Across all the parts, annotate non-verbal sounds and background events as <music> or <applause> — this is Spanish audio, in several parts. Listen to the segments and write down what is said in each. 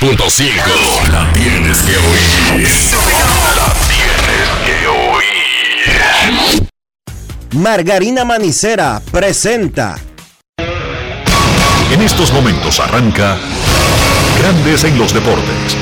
102.5. La tienes que oír. La tienes que oír. Margarina Manicera presenta. En estos momentos arranca Grandes en los Deportes.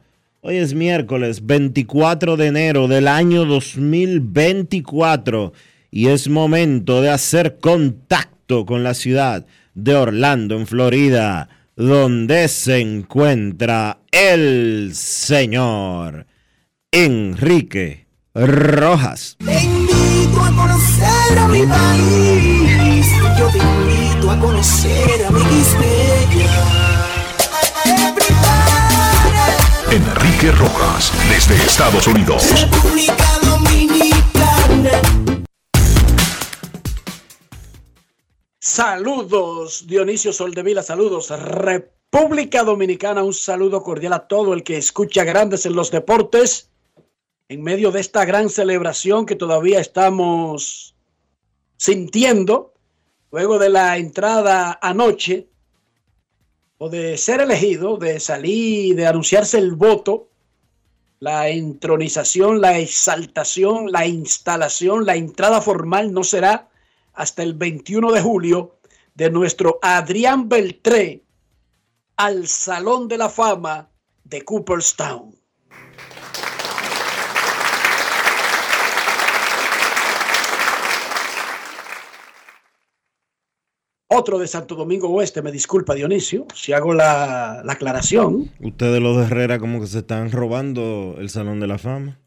Hoy es miércoles 24 de enero del año 2024 y es momento de hacer contacto con la ciudad de Orlando, en Florida, donde se encuentra el señor Enrique Rojas. Te invito a conocer a mi país. Yo te invito a conocer a mi Quispeya. Enrique Rojas desde Estados Unidos. República Dominicana. Saludos, Dionisio Soldevila, saludos, República Dominicana, un saludo cordial a todo el que escucha Grandes en los Deportes, en medio de esta gran celebración que todavía estamos sintiendo, luego de la entrada anoche, o de ser elegido, de salir, de anunciarse el voto, la entronización, la exaltación, la instalación, la entrada formal no será hasta el 21 de julio de nuestro Adrián Beltré al Salón de la Fama de Cooperstown. Otro de Santo Domingo Oeste, me disculpa Dionisio, si hago la, la aclaración. Ustedes los de Herrera como que se están robando el Salón de la Fama.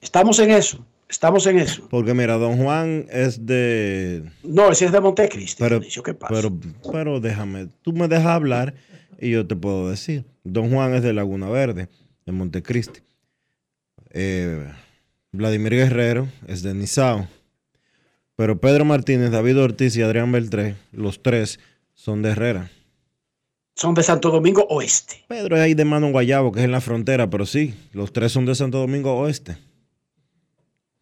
Estamos en eso, estamos en eso. Porque mira, Don Juan es de... No, ese es de Montecristi, Pero, Dionisio, ¿qué pasa? pero, pero déjame, tú me dejas hablar y yo te puedo decir. Don Juan es de Laguna Verde, de Montecristi. Eh, Vladimir Guerrero es de Nizao. Pero Pedro Martínez, David Ortiz y Adrián Beltré, los tres son de Herrera. Son de Santo Domingo Oeste. Pedro es ahí de Mano Guayabo, que es en la frontera, pero sí, los tres son de Santo Domingo Oeste.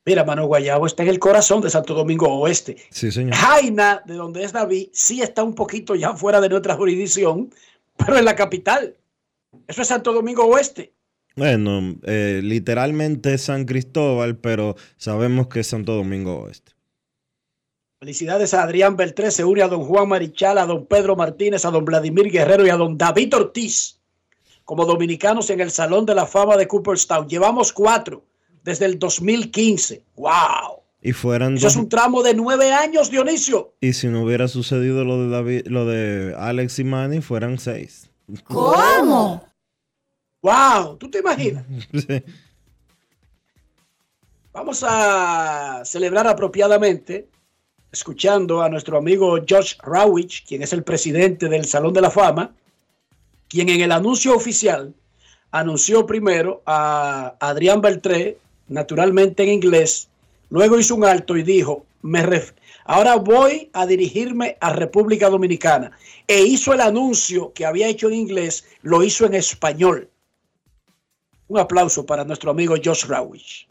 Mira, Mano Guayabo está en el corazón de Santo Domingo Oeste. Sí, señor. Jaina, de donde es David, sí está un poquito ya fuera de nuestra jurisdicción, pero en la capital. Eso es Santo Domingo Oeste. Bueno, eh, literalmente es San Cristóbal, pero sabemos que es Santo Domingo Oeste. Felicidades a Adrián Beltré, se une a don Juan Marichal, a don Pedro Martínez, a don Vladimir Guerrero y a don David Ortiz como dominicanos en el Salón de la Fama de Cooperstown. Llevamos cuatro desde el 2015. ¡Wow! Y fueran Eso es un tramo de nueve años, Dionisio. Y si no hubiera sucedido lo de David, lo de Alex y Manny, fueran seis. ¿Cómo? ¡Wow! ¿Tú te imaginas? <laughs> Sí. Vamos a celebrar apropiadamente, escuchando a nuestro amigo Josh Rawich, quien es el presidente del Salón de la Fama, quien en el anuncio oficial anunció primero a Adrián Beltré, naturalmente en inglés, luego hizo un alto y dijo, me ahora voy a dirigirme a República Dominicana. E hizo el anuncio que había hecho en inglés, lo hizo en español. Un aplauso para nuestro amigo Josh Rawich.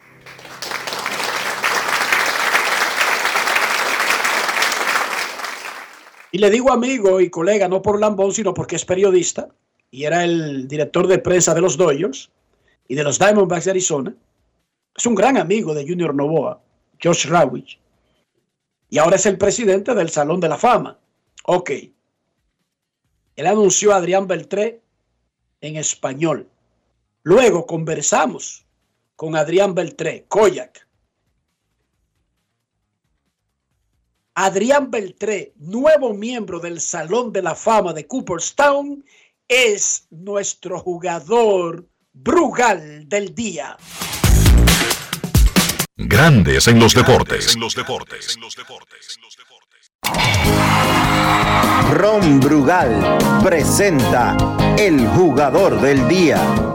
Y le digo amigo y colega, no por lambón, sino porque es periodista y era el director de prensa de los Dodgers y de los Diamondbacks de Arizona. Es un gran amigo de Junior Novoa, Josh Rawich. Y ahora es el presidente del Salón de la Fama. Ok. Él anunció a Adrián Beltré en español. Luego conversamos con Adrián Beltré, Koyak. Adrián Beltré, nuevo miembro del Salón de la Fama de Cooperstown, es nuestro jugador Brugal del día. Grandes en los deportes. Ron Brugal presenta el jugador del día.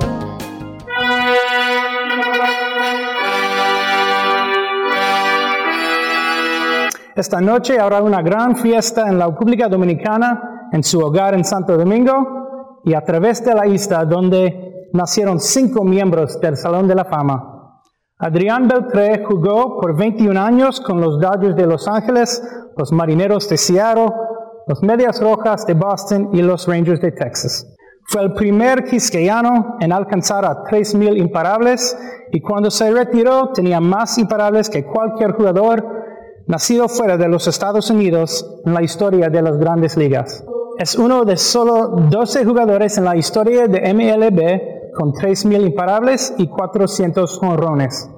Esta noche habrá una gran fiesta en la República Dominicana, en su hogar en Santo Domingo y a través de la isla donde nacieron cinco miembros del Salón de la Fama. Adrián Beltré jugó por 21 años con los Dodgers de Los Ángeles, los Marineros de Seattle, los Medias Rojas de Boston y los Rangers de Texas. Fue el primer quisqueyano en alcanzar a 3.000 imparables y cuando se retiró tenía más imparables que cualquier jugador nacido fuera de los Estados Unidos en la historia de las grandes ligas. Es uno de solo 12 jugadores en la historia de MLB con 3.000 imparables y 400 honrones.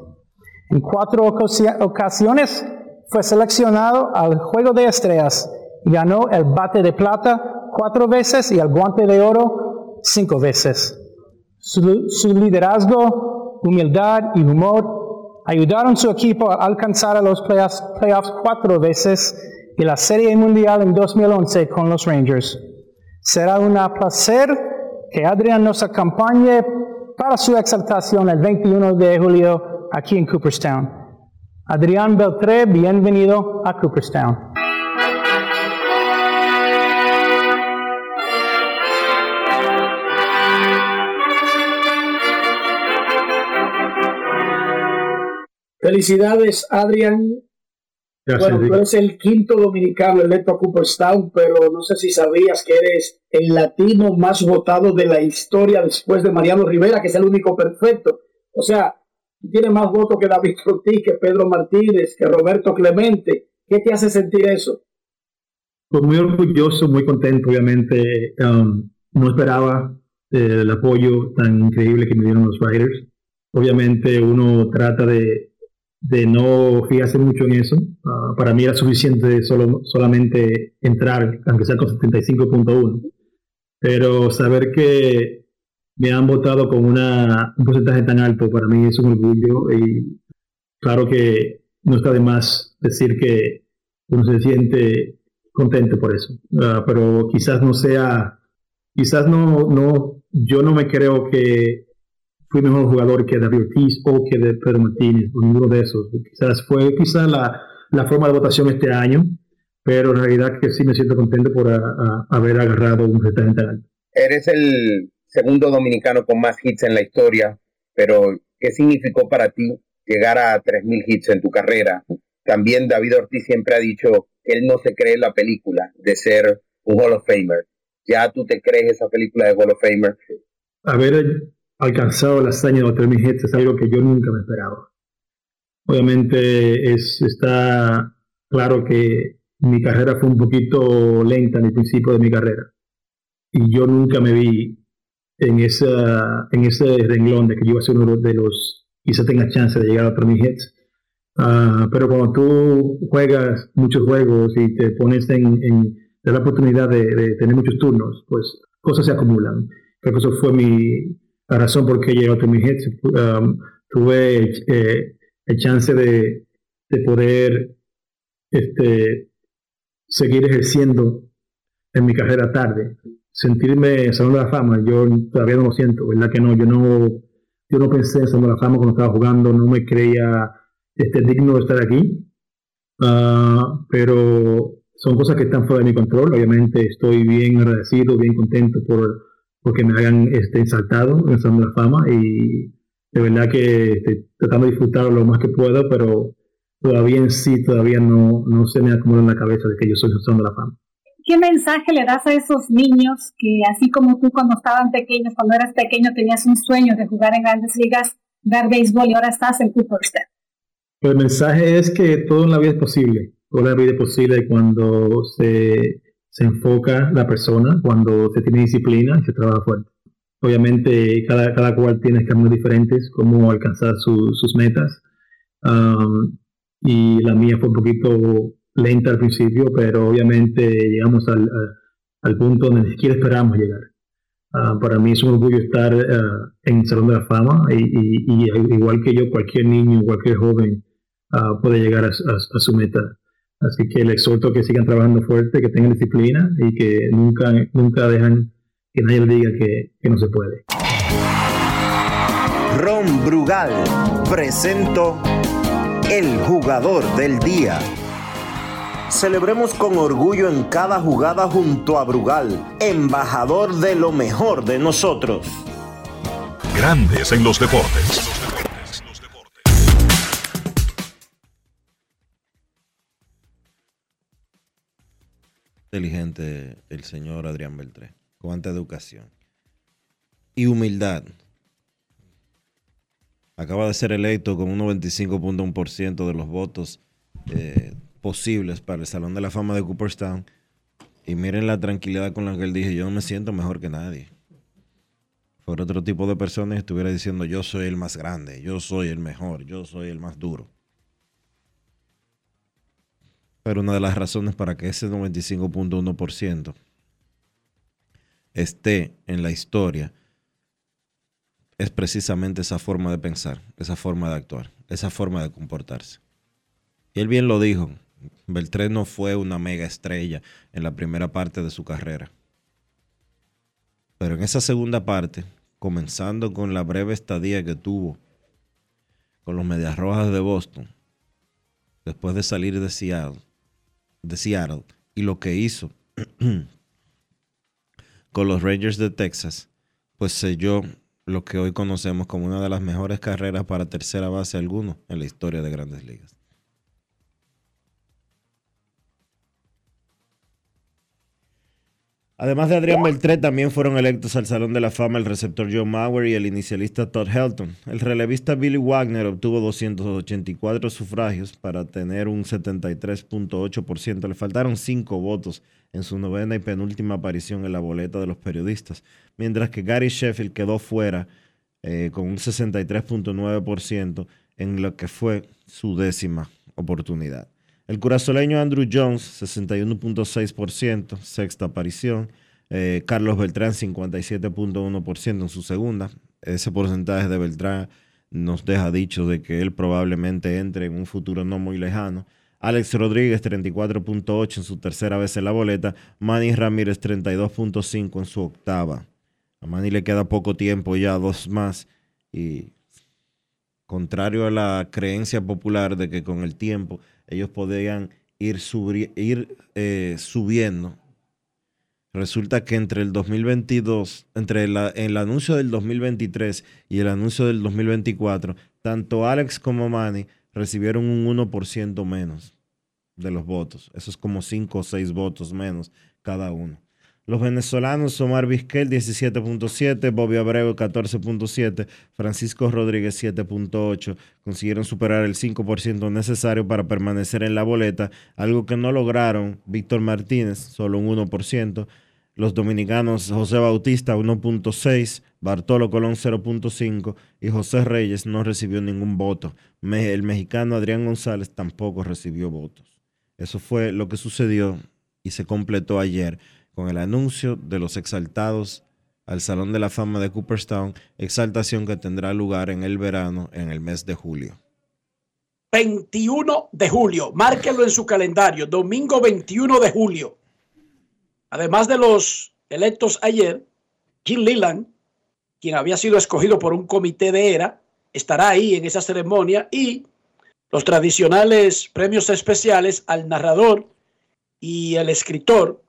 En cuatro ocasiones fue seleccionado al Juego de Estrellas y ganó el bate de plata cuatro veces y el guante de oro cinco veces. Su, su liderazgo, humildad y humor ayudaron su equipo a alcanzar a los playoffs, cuatro veces y la Serie Mundial en 2011 con los Rangers. Será un placer que Adrián nos acompañe para su exaltación el 21 de julio aquí en Cooperstown. Adrián Beltré, bienvenido a Cooperstown. Felicidades, Adrián. bueno, tú eres el quinto dominicano electo a Cooperstown, pero no sé si sabías que eres el latino más votado de la historia después de Mariano Rivera, que es el único perfecto. O sea, tiene más votos que David Ortiz, que Pedro Martínez, que Roberto Clemente. ¿Qué te hace sentir eso? Pues muy orgulloso, muy contento, obviamente. Um, no esperaba eh, el apoyo tan increíble que me dieron los Riders. Obviamente uno trata de de no fijarse mucho en eso. Ah, para mí era suficiente solo, solamente entrar, aunque sea con 75.1. Pero saber que me han votado con una, un porcentaje tan alto, para mí es un orgullo. Y claro que no está de más decir que uno se siente contento por eso. Ah, pero quizás no sea, quizás no, no, yo no me creo que fui mejor jugador que David Ortiz o que de Pedro Martínez, o ninguno de esos. Quizás fue quizás la, la, forma de votación este año, pero en realidad que sí me siento contento por haber agarrado un representante alto. Eres el segundo dominicano con más hits en la historia, pero ¿qué significó para ti llegar a 3.000 hits en tu carrera? También David Ortiz siempre ha dicho que él no se cree la película de ser un Hall of Famer. ¿Ya tú te crees esa película de Hall of Famer? A ver, alcanzado la hazaña de 3.000 hits es algo que yo nunca me esperaba. Obviamente es, está claro que mi carrera fue un poquito lenta en el principio de mi carrera. Y yo nunca me vi en, esa, en ese renglón de que yo iba a ser uno de los, quizá tenga chance de llegar a 3.000 hits. Ah, pero cuando tú juegas muchos juegos y te pones en, en la oportunidad de, de, tener muchos turnos, pues cosas se acumulan. Creo que eso fue mi, la razón por qué llegué a mi um, tuve eh, el chance de, de poder este, seguir ejerciendo en mi carrera tarde, sentirme Salón de la Fama, yo todavía no lo siento, ¿verdad que no? Yo no, yo no pensé en Salón de la Fama cuando estaba jugando, no me creía este, digno de estar aquí, Ah, pero son cosas que están fuera de mi control. Obviamente estoy bien agradecido, bien contento por porque me hayan este, saltado en de la Fama y de verdad que estoy tratando de disfrutar lo más que puedo, pero todavía en sí todavía no, no se me acomoda en la cabeza de que yo soy Salón de la Fama. ¿Qué mensaje le das a esos niños que así como tú cuando estaban pequeños, cuando eras pequeño tenías un sueño de jugar en grandes ligas, dar béisbol y ahora estás en Cooper el mensaje es que todo en la vida es posible. Toda la vida es posible cuando se, se enfoca la persona, cuando se tiene disciplina y se trabaja fuerte. Obviamente, cada, cada cual tiene caminos diferentes, cómo alcanzar sus metas. y la mía fue un poquito lenta al principio, pero obviamente llegamos al, al punto donde ni siquiera esperábamos llegar. Ah, para mí es un orgullo estar ah, en el Salón de la Fama y, igual que yo, cualquier niño, cualquier joven uh, puede llegar a, su meta. Así que les exhorto que sigan trabajando fuerte, que tengan disciplina y que nunca, nunca dejan que nadie les diga que, que no se puede. Ron Brugal presento el jugador del día. Celebremos con orgullo en cada jugada junto a Brugal, embajador de lo mejor de nosotros. Grandes en los deportes. Inteligente el señor Adrián Beltré. Cuánta educación. Y humildad. Acaba de ser electo con un 95.1% de los votos eh, posibles para el Salón de la Fama de Cooperstown. Y miren la tranquilidad con la que él dijo, yo no me siento mejor que nadie. Por otro tipo de personas estuviera diciendo, yo soy el más grande, yo soy el mejor, yo soy el más duro. Pero una de las razones para que ese 95.1% esté en la historia es precisamente esa forma de pensar, esa forma de actuar, esa forma de comportarse. Y él bien lo dijo, Beltré no fue una mega estrella en la primera parte de su carrera. Pero en esa segunda parte, comenzando con la breve estadía que tuvo con los Medias Rojas de Boston, después de salir de Seattle, de Seattle y lo que hizo <clears throat> con los Rangers de Texas, pues selló lo que hoy conocemos como una de las mejores carreras para tercera base alguno en la historia de grandes ligas. Además de Adrián Beltré, también fueron electos al Salón de la Fama el receptor Joe Mauer y el inicialista Todd Helton. El relevista Billy Wagner obtuvo 284 sufragios para tener un 73.8%. Le faltaron cinco votos en su novena y penúltima aparición en la boleta de los periodistas, mientras que Gary Sheffield quedó fuera eh, con un 63.9% en lo que fue su décima oportunidad. El curazoleño Andrew Jones, 61.6%, sexta aparición. Eh, Carlos Beltrán, 57.1% en su segunda. Ese porcentaje de Beltrán nos deja dicho de que él probablemente entre en un futuro no muy lejano. Alex Rodríguez, 34.8 en su tercera vez en la boleta. Manny Ramírez, 32.5 en su octava. A Manny le queda poco tiempo ya, dos más. Y contrario a la creencia popular de que con el tiempo ellos podían ir, ir eh, subiendo. Resulta que entre el 2022, entre el anuncio del 2023 y el anuncio del 2024, tanto Alex como Manny recibieron un 1% menos de los votos. Eso es como 5 o 6 votos menos cada uno. Los venezolanos, Omar Vizquel 17.7, Bobby Abreu 14.7, Francisco Rodríguez 7.8, consiguieron superar el 5% necesario para permanecer en la boleta, algo que no lograron Víctor Martínez, solo un 1%, los dominicanos José Bautista 1.6, Bartolo Colón 0.5 y José Reyes no recibió ningún voto. El mexicano Adrián González tampoco recibió votos. Eso fue lo que sucedió y se completó ayer con el anuncio de los exaltados al Salón de la Fama de Cooperstown, exaltación que tendrá lugar en el verano en el mes de julio. 21 de julio, márquelo en su calendario, domingo 21 de julio. Además de los electos ayer, Jim Leland, quien había sido escogido por un comité de ERA, estará ahí en esa ceremonia y los tradicionales premios especiales al narrador y el escritor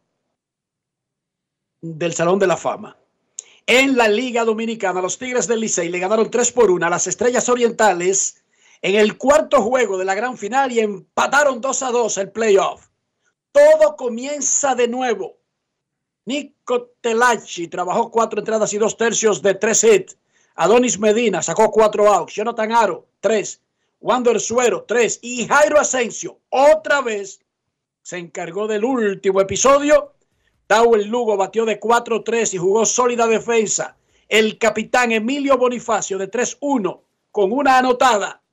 del Salón de la Fama. En la Liga Dominicana, los Tigres del Licey le ganaron 3 por 1 a las Estrellas Orientales en el cuarto juego de la gran final y empataron 2 a 2 el playoff. Todo comienza de nuevo. Nico Telachi trabajó cuatro entradas y dos tercios de tres hits. Adonis Medina sacó cuatro outs. Jonathan Aro, tres. Wander Suero, tres. Y Jairo Asensio, otra vez, se encargó del último episodio. Dawel Lugo batió de 4-3 y jugó sólida defensa. El capitán Emilio Bonifacio de 3-1 con una anotada.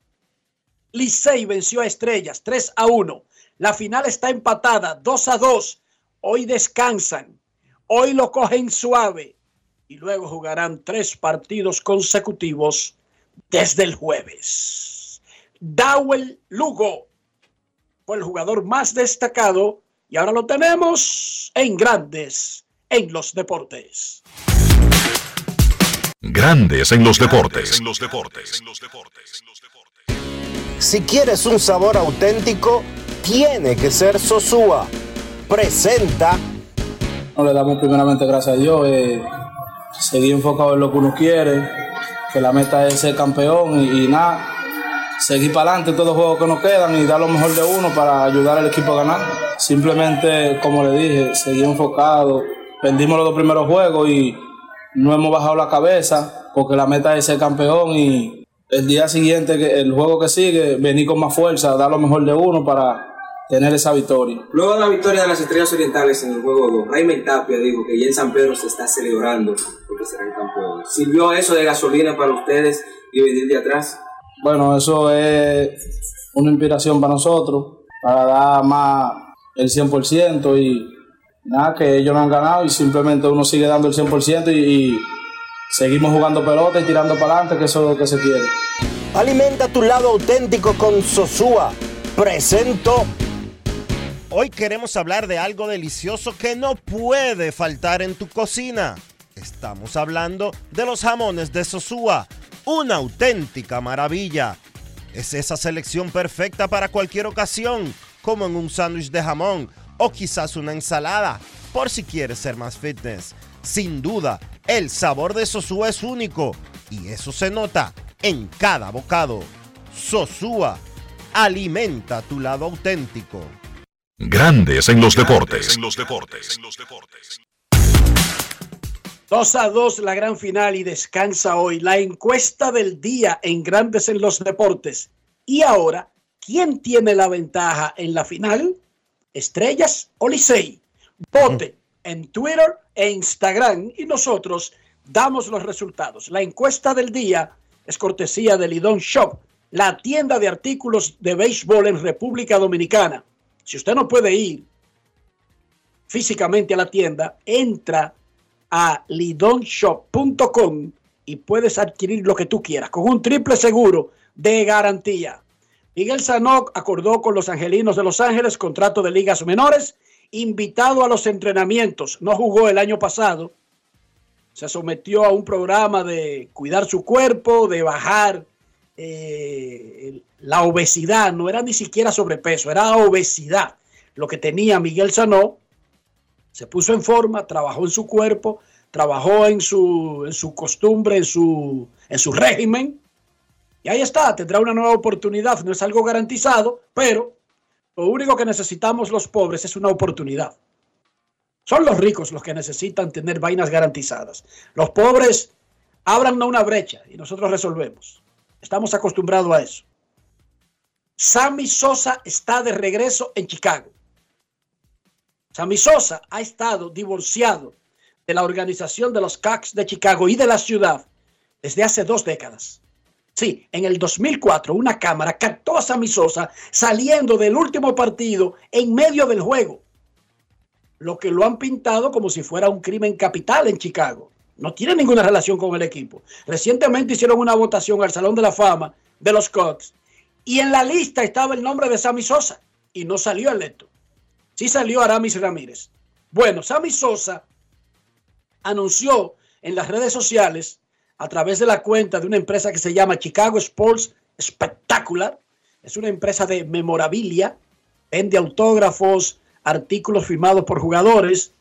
Licey venció a Estrellas 3 a 1. La final está empatada 2 a 2. Hoy descansan. Hoy lo cogen suave. Y luego jugarán tres partidos consecutivos desde el jueves. Dawel Lugo fue el jugador más destacado y ahora lo tenemos en Grandes en los Deportes. Grandes en los deportes. Si quieres un sabor auténtico, tiene que ser Sosúa. Presenta. No le damos primeramente gracias a Dios. Eh, seguir enfocado en lo que uno quiere, que la meta es ser campeón y, y nada. Seguir para adelante todos los juegos que nos quedan y dar lo mejor de uno para ayudar al equipo a ganar. Simplemente, como le dije, seguir enfocado. Perdimos los dos primeros juegos y no hemos bajado la cabeza porque la meta es ser campeón y el día siguiente, el juego que sigue, venir con más fuerza, dar lo mejor de uno para tener esa victoria. Luego de la victoria de las Estrellas Orientales en el juego 2, Raymond Tapia dijo que ya en San Pedro se está celebrando porque serán campeones. ¿Sirvió eso de gasolina para ustedes y venir de atrás? Bueno, eso es una inspiración para nosotros, para dar más el 100% y nada, que ellos no han ganado y simplemente uno sigue dando el 100% y, y seguimos jugando pelota y tirando para adelante, que eso es lo que se quiere. Alimenta tu lado auténtico con Sosúa. Presento. Hoy queremos hablar de algo delicioso que no puede faltar en tu cocina. Estamos hablando de los jamones de Sosúa, una auténtica maravilla. Es esa selección perfecta para cualquier ocasión, como en un sándwich de jamón o quizás una ensalada, por si quieres ser más fitness. Sin duda, el sabor de Sosúa es único y eso se nota en cada bocado. Sosúa, alimenta tu lado auténtico. Grandes en los deportes. 2 a 2 la gran final y descansa hoy la encuesta del día en Grandes en los Deportes. Y ahora, ¿quién tiene la ventaja en la final? ¿Estrellas o Licey? Vote en Twitter e Instagram y nosotros damos los resultados. La encuesta del día es cortesía de Lidón Shop, la tienda de artículos de béisbol en República Dominicana. Si usted no puede ir físicamente a la tienda, entra a lidonshop.com y puedes adquirir lo que tú quieras con un triple seguro de garantía. Miguel Sanoc acordó con los Angelinos de Los Ángeles contrato de ligas menores, invitado a los entrenamientos. No jugó el año pasado. Se sometió a un programa de cuidar su cuerpo, de bajar eh, la obesidad. No era ni siquiera sobrepeso, era obesidad. Lo que tenía Miguel Sanó se puso en forma, trabajó en su cuerpo, trabajó en su, en su costumbre, en su, en su régimen. Y ahí está, tendrá una nueva oportunidad. No es algo garantizado, pero lo único que necesitamos los pobres es una oportunidad. Son los ricos los que necesitan tener vainas garantizadas. Los pobres abran una brecha y nosotros resolvemos. Estamos acostumbrados a eso. Sammy Sosa está de regreso en Chicago. Sammy Sosa ha estado divorciado de la organización de los Cacks de Chicago y de la ciudad desde hace dos décadas. Sí, en el 2004 una cámara captó a Sammy Sosa saliendo del último partido en medio del juego, lo que lo han pintado como si fuera un crimen capital en Chicago. No tiene ninguna relación con el equipo. Recientemente hicieron una votación al Salón de la Fama de los Cubs y en la lista estaba el nombre de Sammy Sosa y no salió electo. Sí salió Aramis Ramírez. Bueno, Sammy Sosa anunció en las redes sociales a través de la cuenta de una empresa que se llama Chicago Sports Spectacular. Es una empresa de memorabilia, vende autógrafos, artículos firmados por jugadores.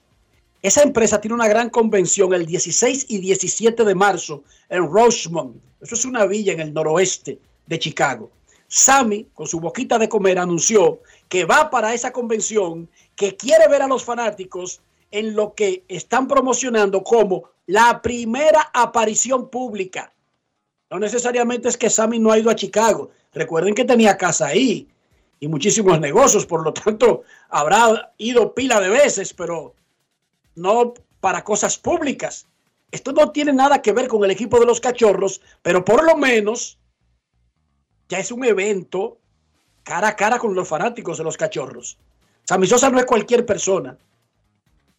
Esa empresa tiene una gran convención el 16 y 17 de marzo en Rosemont. Eso es una villa en el noroeste de Chicago. Sammy, con su boquita de comer, anunció que va para esa convención, que quiere ver a los fanáticos en lo que están promocionando como la primera aparición pública. No necesariamente es que Sammy no ha ido a Chicago. Recuerden que tenía casa ahí y muchísimos negocios, por lo tanto habrá ido pila de veces, pero no para cosas públicas. Esto no tiene nada que ver con el equipo de los cachorros, pero por lo menos ya es un evento cara a cara con los fanáticos de los cachorros. Sammy Sosa no es cualquier persona.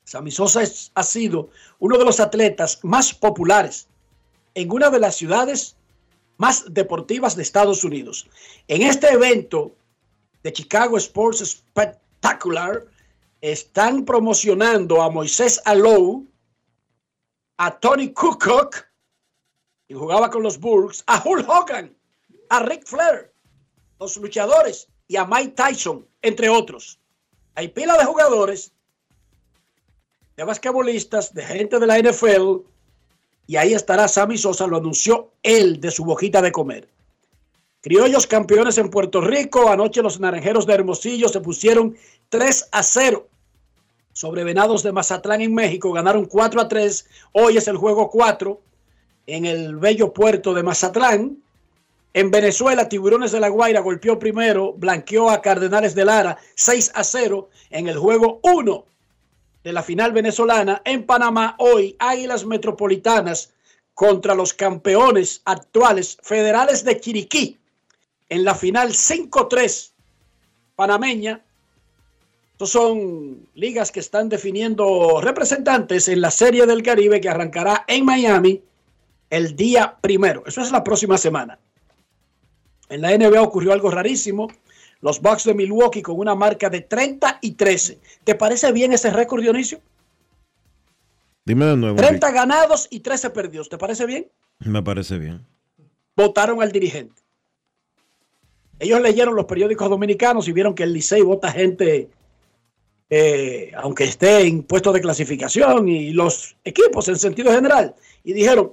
Sammy Sosa ha sido uno de los atletas más populares en una de las ciudades más deportivas de Estados Unidos. En este evento de Chicago Sports Spectacular están promocionando a Moisés Alou, a Tony Kukoc, que jugaba con los Bulls, a Hulk Hogan, a Rick Flair, los luchadores y a Mike Tyson, entre otros. Hay pila de jugadores, de basquetbolistas, de gente de la NFL, y ahí estará Sammy Sosa, lo anunció él de su boquita de comer. Criollos campeones en Puerto Rico, anoche los naranjeros de Hermosillo se pusieron 3 a 0 sobre Venados de Mazatlán en México, ganaron 4 a 3, hoy es el juego 4 en el bello puerto de Mazatlán. En Venezuela, Tiburones de la Guaira golpeó primero, blanqueó a Cardenales de Lara 6 a 0 en el juego 1 de la final venezolana. En Panamá, hoy, Águilas Metropolitanas contra los campeones actuales federales de Chiriquí. En la final 5-3 panameña. Estos son ligas que están definiendo representantes en la Serie del Caribe que arrancará en Miami el día primero. Eso es la próxima semana. En la NBA ocurrió algo rarísimo. Los Bucks de Milwaukee con una marca de 30 y 13. ¿Te parece bien ese récord, Dionisio? Dime de nuevo. 30 ganados y 13 perdidos. ¿Te parece bien? Me parece bien. Votaron al dirigente. Ellos leyeron los periódicos dominicanos y vieron que el Licey vota gente, eh, aunque esté en puestos de clasificación y los equipos en sentido general. Y dijeron,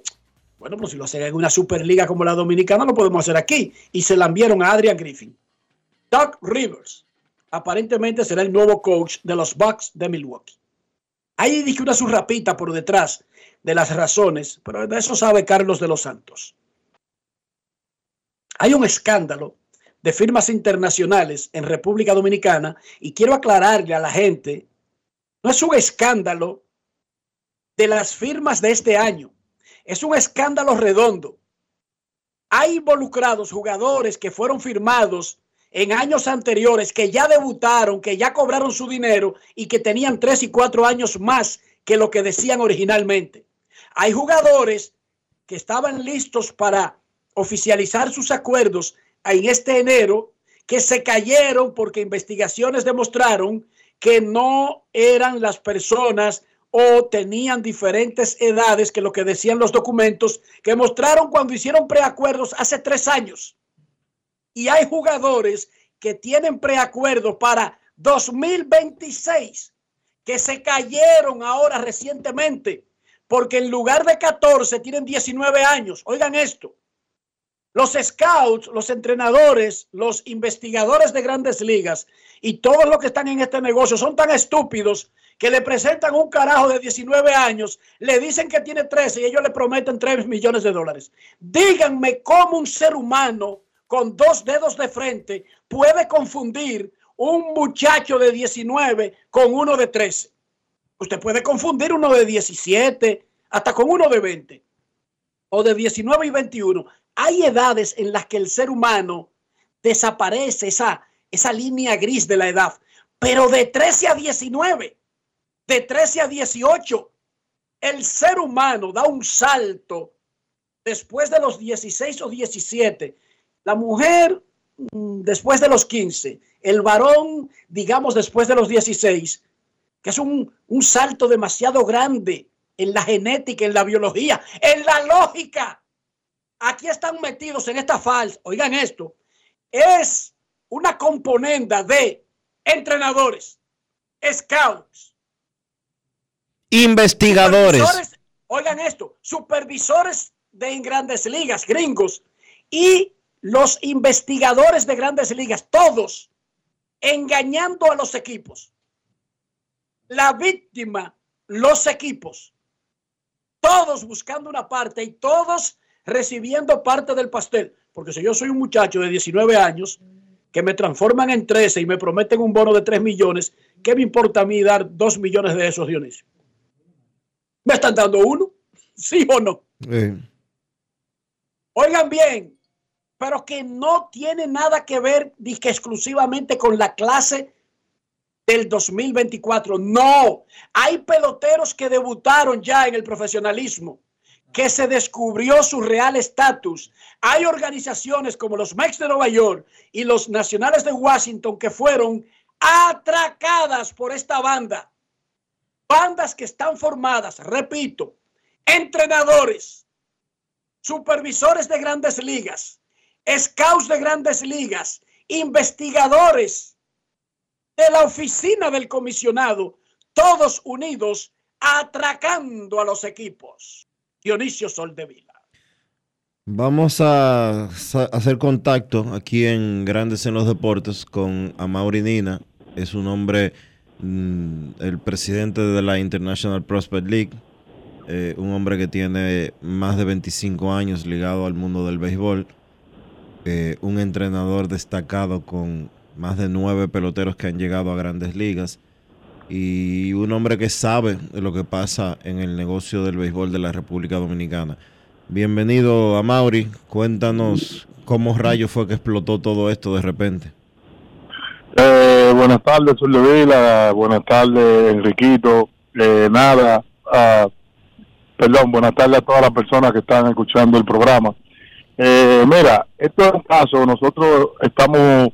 bueno, pues si lo hacen en una superliga como la dominicana, lo podemos hacer aquí. Y se la enviaron a Adrian Griffin. Doug Rivers aparentemente será el nuevo coach de los Bucks de Milwaukee. Ahí dije una surrapita por detrás de las razones, pero de eso sabe Carlos de los Santos. Hay un escándalo de firmas internacionales en República Dominicana y quiero aclararle a la gente, no es un escándalo de las firmas de este año, es un escándalo redondo. Hay involucrados jugadores que fueron firmados en años anteriores, que ya debutaron, que ya cobraron su dinero y que tenían tres y cuatro años más que lo que decían originalmente. Hay jugadores que estaban listos para oficializar sus acuerdos en este enero que se cayeron porque investigaciones demostraron que no eran las personas o tenían diferentes edades que lo que decían los documentos que mostraron cuando hicieron preacuerdos hace tres años. Y hay jugadores que tienen preacuerdos para 2026 que se cayeron ahora recientemente porque en lugar de 14 tienen 19 años. Oigan esto. Los scouts, los entrenadores, los investigadores de grandes ligas y todos los que están en este negocio son tan estúpidos que le presentan un carajo de 19 años, le dicen que tiene 13 y ellos le prometen 3 millones de dólares. Díganme cómo un ser humano con dos dedos de frente puede confundir un muchacho de 19 con uno de 13. Usted puede confundir uno de 17 hasta con uno de 20 o de 19 y 21. Hay edades en las que el ser humano desaparece esa, esa línea gris de la edad, pero de 13 a 19, de 13 a 18, el ser humano da un salto después de los 16 o 17. La mujer mm, después de los 15, el varón, digamos, después de los 16, que es un, un salto demasiado grande en la genética, en la biología, en la lógica. Aquí están metidos en esta falsa. Oigan esto. Es una componenda de entrenadores, scouts, Investigadores. oigan esto, supervisores de grandes ligas, gringos, y los investigadores de grandes ligas, todos engañando a los equipos. La víctima, los equipos, todos buscando una parte y todos recibiendo parte del pastel. Porque si yo soy un muchacho de 19 años que me transforman en 13 y me prometen un bono de 3 millones, ¿qué me importa a mí dar 2 millones de esos, Dionisio? ¿Me están dando uno? <laughs> ¿Sí o no? Eh, Oigan bien, pero que no tiene nada que ver que exclusivamente con la clase del 2024. No, hay peloteros que debutaron ya en el profesionalismo, que se descubrió su real estatus. Hay organizaciones como los Mex de Nueva York y los Nacionales de Washington que fueron atracadas por esta banda. Bandas que están formadas, repito, entrenadores, supervisores de grandes ligas, scouts de grandes ligas, investigadores de la oficina del comisionado, todos unidos atracando a los equipos. Dionisio Soldevila. Vamos a hacer contacto aquí en Grandes en los Deportes con Amaury Nina. Es un hombre, el presidente de la International Prospect League. eh, un hombre que tiene más de 25 años ligado al mundo del béisbol. eh, un entrenador destacado con más de nueve peloteros que han llegado a grandes ligas. Y un hombre que sabe de lo que pasa en el negocio del béisbol de la República Dominicana. Bienvenido a Mauri. Cuéntanos cómo rayo fue que explotó todo esto de repente. Eh, buenas tardes, Sur Vila. Buenas tardes, Enriquito. Eh, nada, ah, perdón, buenas tardes a todas las personas que están escuchando el programa. Eh, mira, esto es un caso, nosotros estamos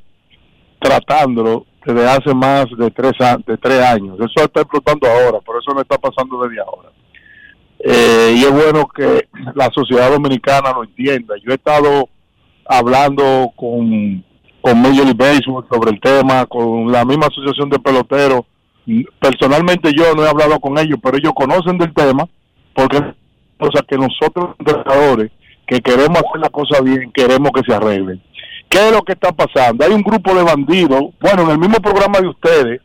tratándolo desde hace más de tres, de tres años. Eso está explotando ahora, por eso no está pasando desde ahora. Eh, y es bueno que la sociedad dominicana lo entienda. Yo he estado hablando con, con Major League Baseball sobre el tema, con la misma asociación de peloteros. Personalmente yo no he hablado con ellos, pero ellos conocen del tema, porque o sea que nosotros entrenadores que queremos hacer la cosa bien, queremos que se arreglen. ¿Qué es lo que está pasando? Hay un grupo de bandidos, bueno, en el mismo programa de ustedes,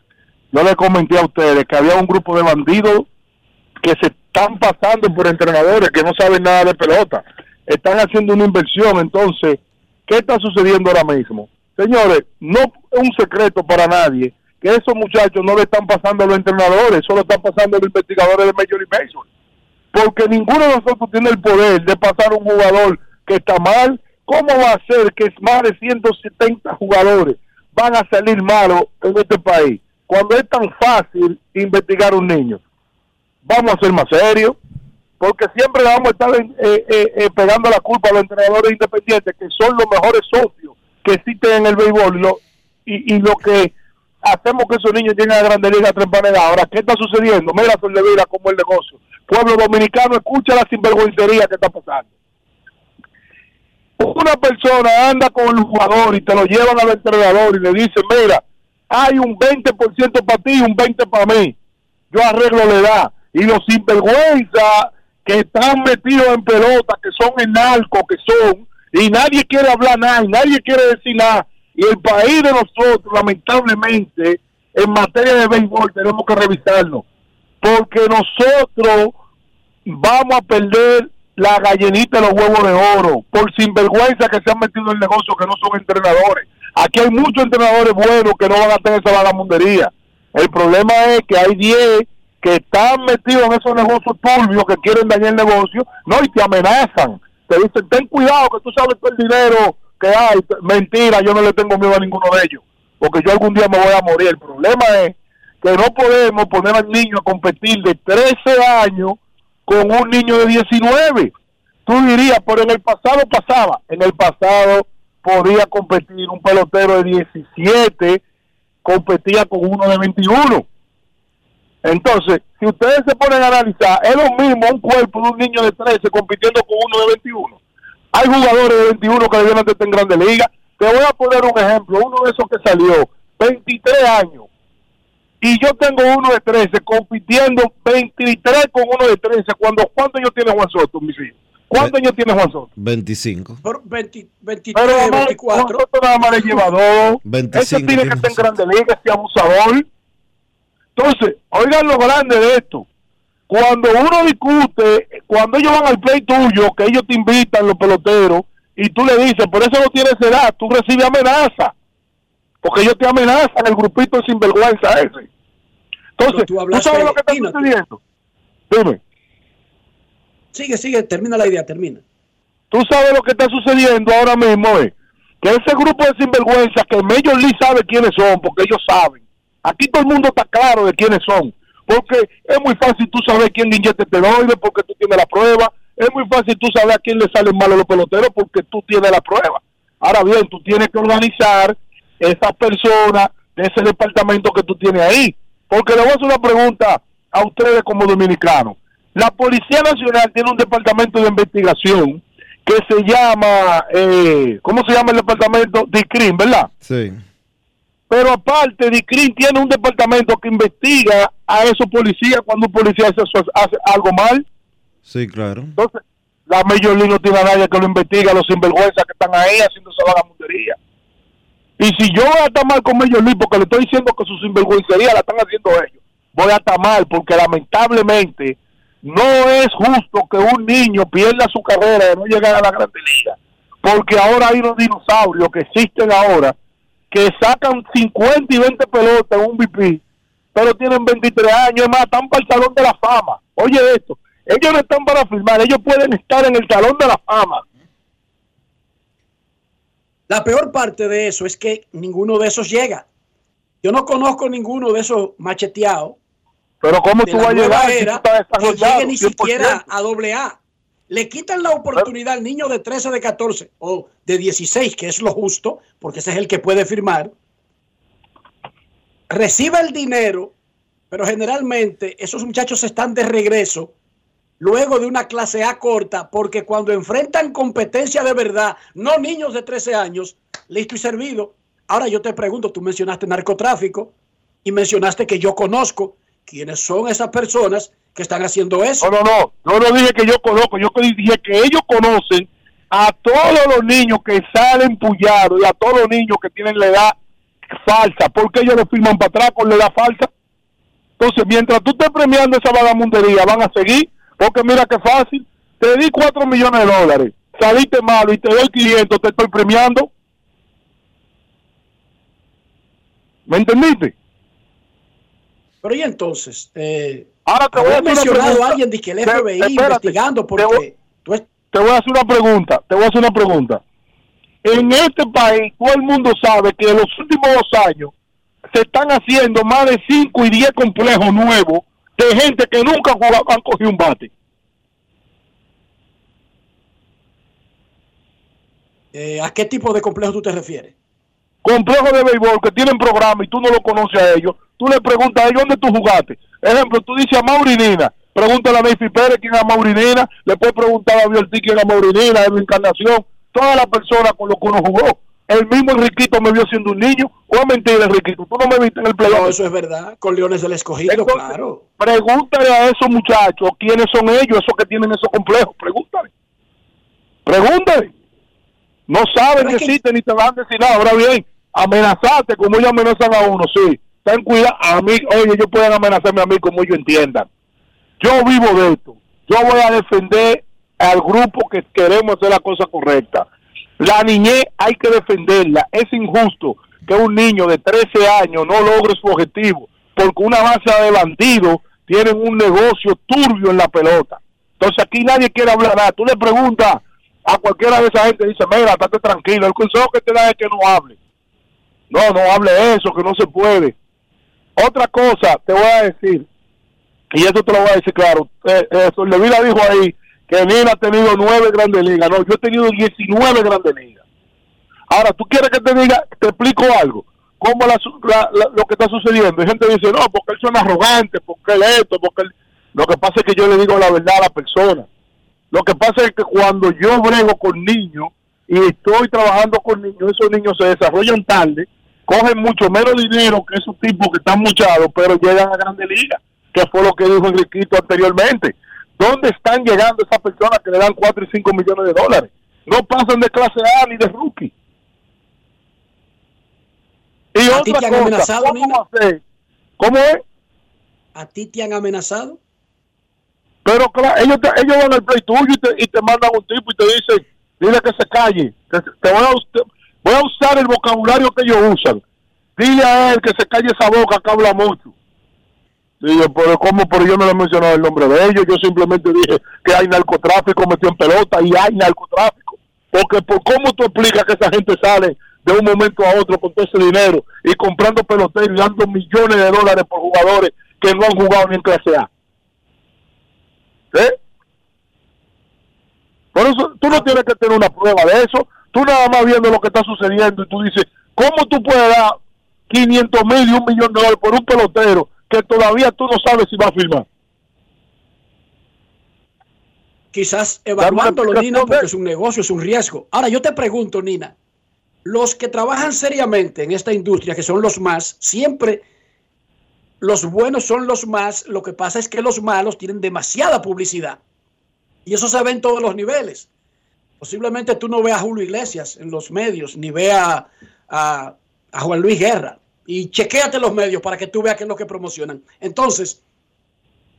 yo le comenté a ustedes que había un grupo de bandidos que se están pasando por entrenadores que no saben nada de pelota. Están haciendo una inversión. Entonces, ¿qué está sucediendo ahora mismo? Señores, no es un secreto para nadie que esos muchachos no le están pasando a los entrenadores, solo están pasando a los investigadores de Major League Baseball. Porque ninguno de nosotros tiene el poder de pasar un jugador que está mal. ¿Cómo va a ser que más de 170 jugadores van a salir malos en este país cuando es tan fácil investigar a un niño? vamos a ser más serios, porque siempre vamos a estar eh, eh, eh, pegando la culpa a los entrenadores independientes, que son los mejores socios que existen en el béisbol, y lo, y, y lo que hacemos que esos niños lleguen a Grande Liga. Ahora, ¿qué está sucediendo? Mira, Sol de Vida, como el negocio. Pueblo dominicano, escucha la sinvergüencería que está pasando. Una persona anda con el jugador y te lo llevan al entrenador y le dicen, mira, hay un 20% para ti y un 20% para mí. Yo arreglo la edad y los sinvergüenza que están metidos en pelota, que son en narco, que son, y nadie quiere hablar nada, y nadie quiere decir nada. Y el país de nosotros, lamentablemente, en materia de béisbol, tenemos que revisarnos, porque nosotros vamos a perder la gallinita de los huevos de oro, por sinvergüenza que se han metido en el negocio, que no son entrenadores. Aquí hay muchos entrenadores buenos que no van a tener esa vagamundería. El problema es que hay 10 que están metidos en esos negocios turbios que quieren dañar el negocio, no, y te amenazan. Te dicen, ten cuidado que tú sabes todo el dinero que hay. Mentira, yo no le tengo miedo a ninguno de ellos, porque yo algún día me voy a morir. El problema es que no podemos poner al niño a competir de 13 años con un niño de 19. Tú dirías, pero en el pasado pasaba. En el pasado podía competir un pelotero de 17, competía con uno de 21. Entonces, si ustedes se ponen a analizar, es lo mismo un cuerpo de un niño de 13 compitiendo con uno de 21. Hay jugadores de 21 que debieron de estar en Grande Liga. Te voy a poner un ejemplo, uno de esos que salió, 23 años. Y yo tengo uno de 13 compitiendo 23 con uno de 13. Cuando, ¿Cuántos años tiene Juan Soto, mis hijos? ¿Cuántos años tiene Juan Soto? 25. Por 20 23, Pero nada más, 24. Juan Soto nada más le lleva dos. 25 Ese tiene que estar en Grande Liga, ese abusador. Entonces, oigan lo grande de esto. Cuando uno discute, cuando ellos van al play tuyo, que ellos te invitan, los peloteros, y tú le dices, por eso no tienes edad, tú recibes amenaza. Porque ellos te amenazan, el grupito de sinvergüenza ese. Entonces, tú ¿tú, hablaste sabes lo que está sucediendo? Dime. Sigue, sigue, termina la idea, termina. tú sabes lo que está sucediendo ahora mismo es que ese grupo de sinvergüenza que Major Lee sabe quiénes son, porque ellos saben. Aquí todo el mundo está claro de quiénes son. Porque es muy fácil tú saber quién le inyecta esteroides porque tú tienes la prueba. Es muy fácil tú saber a quién le salen mal los peloteros porque tú tienes la prueba. Ahora bien, tú tienes que organizar esas personas de ese departamento que tú tienes ahí. Porque le voy a hacer una pregunta a ustedes como dominicanos. La Policía Nacional tiene un departamento de investigación que se llama, eh, ¿cómo se llama el departamento? DICRIM, ¿verdad? Sí. Pero aparte, DICRIM tiene un departamento que investiga a esos policías cuando un policía hace, hace algo mal. Sí, claro. Entonces, la Major League no tiene a nadie que lo investigue, a los sinvergüenzas que están ahí haciendo esa vagamundería. Y si yo voy a estar mal con Major League porque le estoy diciendo que su sinvergüencería la están haciendo ellos, voy a estar mal porque lamentablemente no es justo que un niño pierda su carrera de no llegar a la Grande Liga. Porque ahora hay unos dinosaurios que existen ahora que sacan 50 y 20 pelotas en un BP, pero tienen 23 años, más, están para el Salón de la Fama. Oye esto, ellos no están para firmar, ellos pueden estar en el Salón de la Fama. La peor parte de eso es que ninguno de esos llega. Yo no conozco ninguno de esos macheteados Pero ¿cómo tú vas a llegar si tú era estás que llegue ni 100%? siquiera a doble A. Le quitan la oportunidad al niño de 13, de 14 o de 16, que es lo justo, porque ese es el que puede firmar. Recibe el dinero, pero generalmente esos muchachos están de regreso luego de una clase A corta, porque cuando enfrentan competencia de verdad, no niños de 13 años, listo y servido. Ahora yo te pregunto, tú mencionaste narcotráfico y mencionaste que yo conozco quiénes son esas personas que están haciendo eso. No, no, no. Yo no dije que yo conozco, yo dije que ellos conocen a todos los niños que salen puyados y a todos los niños que tienen la edad falsa. porque ellos lo firman para atrás con la edad falsa? Entonces, mientras tú estés premiando esa vagamundería, van a seguir. Porque mira qué fácil. Te di 4 millones de dólares, saliste malo y te doy 500, te estoy premiando. ¿Me entendiste? Pero y entonces, eh, Ahora te voy a haber hacer una mencionado a alguien de que el Te- FBI espérate, investigando te porque voy- tú es- te voy a hacer una pregunta, te voy a hacer una pregunta. En este país todo el mundo sabe que en los últimos dos años se están haciendo más de 5 y 10 complejos nuevos de gente que nunca han cogido un bate. eh, ¿a qué tipo de complejo tú te refieres? Complejos de béisbol que tienen programa y tú no lo conoces a ellos. Tú le preguntas a ellos dónde tú jugaste. Ejemplo, tú dices a Maurinina, pregúntale a Neyfi Pérez quién es Maurinina, le puedes preguntar a Biortí quién es Maurinina, a Encarnación, todas las personas con las que uno jugó. El mismo Enriquito me vio siendo un niño. ¿O es mentira, Enriquito? Tú no me viste en el playoff. No, eso es verdad. Con Leones del Escogido, Entonces, claro. Pregúntale a esos muchachos quiénes son ellos, esos que tienen esos complejos. Pregúntale. Pregúntale. No saben que existen ni te van a decir nada. Ahora bien, amenazarte como ellos amenazan a uno, sí. Ten cuidado. A mí, oye, ellos pueden amenazarme a mí como ellos entiendan. Yo vivo de esto. Yo voy a defender al grupo que queremos hacer la cosa correcta. La niñez hay que defenderla. Es injusto que un niño de 13 años no logre su objetivo porque una base de bandidos tienen un negocio turbio en la pelota. Entonces aquí nadie quiere hablar nada. Tú le preguntas a cualquiera de esa gente, dice, mira, estate tranquilo. El consejo que te da es que no hable. No, no hable eso, que no se puede. Otra cosa te voy a decir, y eso te lo voy a decir claro. Eh, eh, dijo ahí que Nina ha tenido nueve grandes ligas. No, yo he tenido 19 grandes ligas. Ahora, ¿tú quieres que te diga, te explico algo? cómo la la- la- lo que está sucediendo. Hay gente dice, no, porque él suena arrogante, porque él esto, porque él... Lo que pasa es que yo le digo la verdad a la persona. Lo que pasa es que cuando yo brego con niños y estoy trabajando con niños, esos niños se desarrollan tarde, cogen mucho menos dinero que esos tipos que están muchados, pero llegan a grandes ligas, que fue lo que dijo Enriquito anteriormente. ¿Dónde están llegando esas personas que le dan 4 y 5 millones de dólares? No pasan de clase A ni de rookie. Y ¿A ti otra te han cosa, amenazado, ¿cómo? ¿Cómo es? ¿A ti te han amenazado? Pero claro, ellos, te- ellos van al play tuyo y te, y te mandan un tipo y te dicen, dile que se calle, te voy a, usar el vocabulario que ellos usan. Dile a él que se calle esa boca que habla mucho. Yo, pero ¿cómo? Pero yo no le he mencionado el nombre de ellos, yo simplemente dije que hay narcotráfico metido en pelota y hay narcotráfico. Porque por cómo tú explicas que esa gente sale de un momento a otro con todo ese dinero y comprando peloteros y dando millones de dólares por jugadores que no han jugado ni en clase A. ¿Eh? Por eso tú no tienes que tener una prueba de eso. Tú nada más viendo lo que está sucediendo y tú dices, ¿cómo tú puedes dar 500 mil y un millón de dólares por un pelotero que todavía tú no sabes si va a firmar? Quizás evaluándolo, Nina, porque es un negocio, es un riesgo. Ahora, yo te pregunto, Nina, los que trabajan seriamente en esta industria, que son los más, siempre los buenos son los más, lo que pasa es que los malos tienen demasiada publicidad. Y eso se ve en todos los niveles. Posiblemente tú no veas a Julio Iglesias en los medios, ni veas a, Juan Luis Guerra. Y chequéate los medios para que tú veas qué es lo que promocionan. Entonces,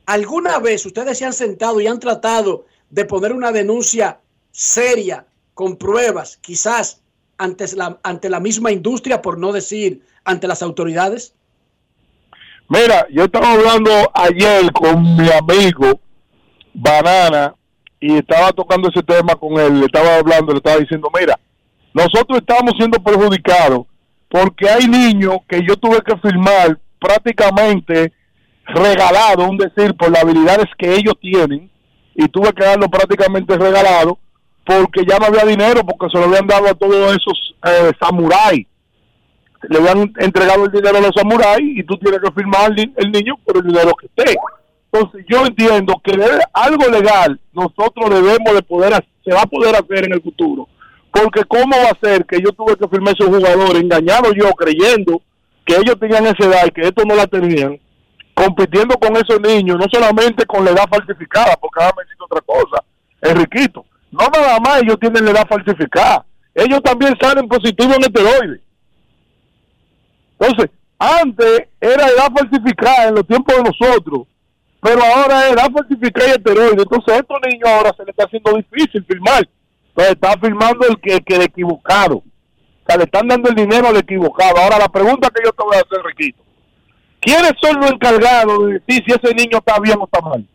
¿alguna vez ustedes se han sentado y han tratado de poner una denuncia seria, con pruebas, quizás ante la, ante la misma industria, por no decir ante las autoridades? Mira, yo estaba hablando ayer con mi amigo Banana y estaba tocando ese tema con él, le estaba hablando, le estaba diciendo, mira, nosotros estamos siendo perjudicados porque hay niños que yo tuve que firmar prácticamente regalado, un decir, por las habilidades que ellos tienen y tuve que darlo prácticamente regalado porque ya no había dinero porque se lo habían dado a todos esos eh, samuráis le habían entregado el dinero a los samuráis y tú tienes que firmar el, el niño por el dinero que esté. Entonces yo entiendo que algo legal nosotros debemos de poder, se va a poder hacer en el futuro. Porque cómo va a ser que yo tuve que firmar esos jugadores, engañado yo, creyendo que ellos tenían esa edad y que estos no la tenían, compitiendo con esos niños, no solamente con la edad falsificada, porque ahora me decir otra cosa, Enriquito, no nada más ellos tienen la edad falsificada, ellos también salen positivos en esteroides. Entonces, antes era edad falsificada en los tiempos de nosotros, pero ahora es edad falsificada y esteroides. Entonces, a estos niños ahora se les está haciendo difícil firmar. Entonces, está firmando el que, que el equivocado. O sea, le están dando el dinero al equivocado. Ahora, la pregunta que yo te voy a hacer, Riquito. ¿Quiénes son los encargados de decir si ese niño está bien o está mal?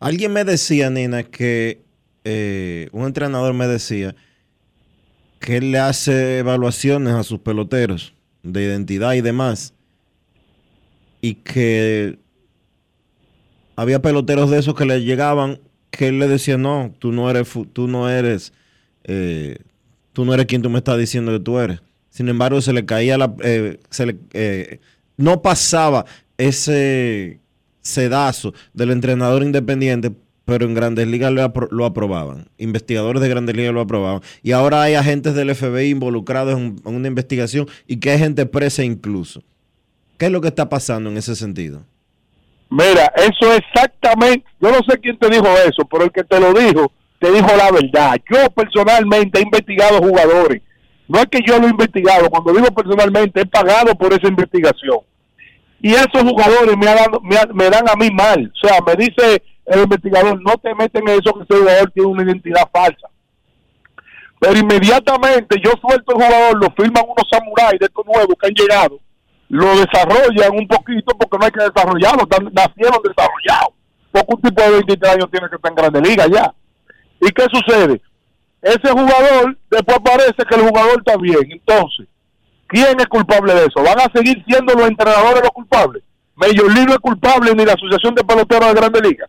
Alguien me decía, Nina, que eh, un entrenador me decía que él le hace evaluaciones a sus peloteros de identidad y demás. Y que había peloteros de esos que le llegaban que él le decía, no, tú no eres, tú no eres, eh, tú no eres quien tú me estás diciendo que tú eres. Sin embargo, se le caía la, eh, se le, eh, no pasaba ese sedazo del entrenador independiente, pero en Grandes Ligas lo, lo aprobaban. Investigadores de Grandes Ligas lo aprobaban. Y ahora hay agentes del FBI involucrados en, en una investigación y que hay gente presa incluso. ¿Qué es lo que está pasando en ese sentido? Mira, eso exactamente, yo no sé quién te dijo eso, pero el que te lo dijo, te dijo la verdad. Yo personalmente he investigado jugadores. No es que yo lo he investigado, cuando digo personalmente, he pagado por esa investigación. Y esos jugadores me, ha dado- me, ha- me dan a mí mal. O sea, me dice el investigador, no te meten en eso que ese jugador tiene una identidad falsa. Pero inmediatamente yo suelto el jugador, lo firman unos samuráis de estos nuevos que han llegado, lo desarrollan un poquito porque no hay que desarrollarlo, nacieron desarrollados. Porque un tipo de 23 años tiene que estar en Grande Liga ya. ¿Y qué sucede? Ese jugador, después parece que el jugador está bien. Entonces, ¿quién es culpable de eso? ¿Van a seguir siendo los entrenadores los culpables? League no es culpable ni la Asociación de Peloteros de Grande Liga.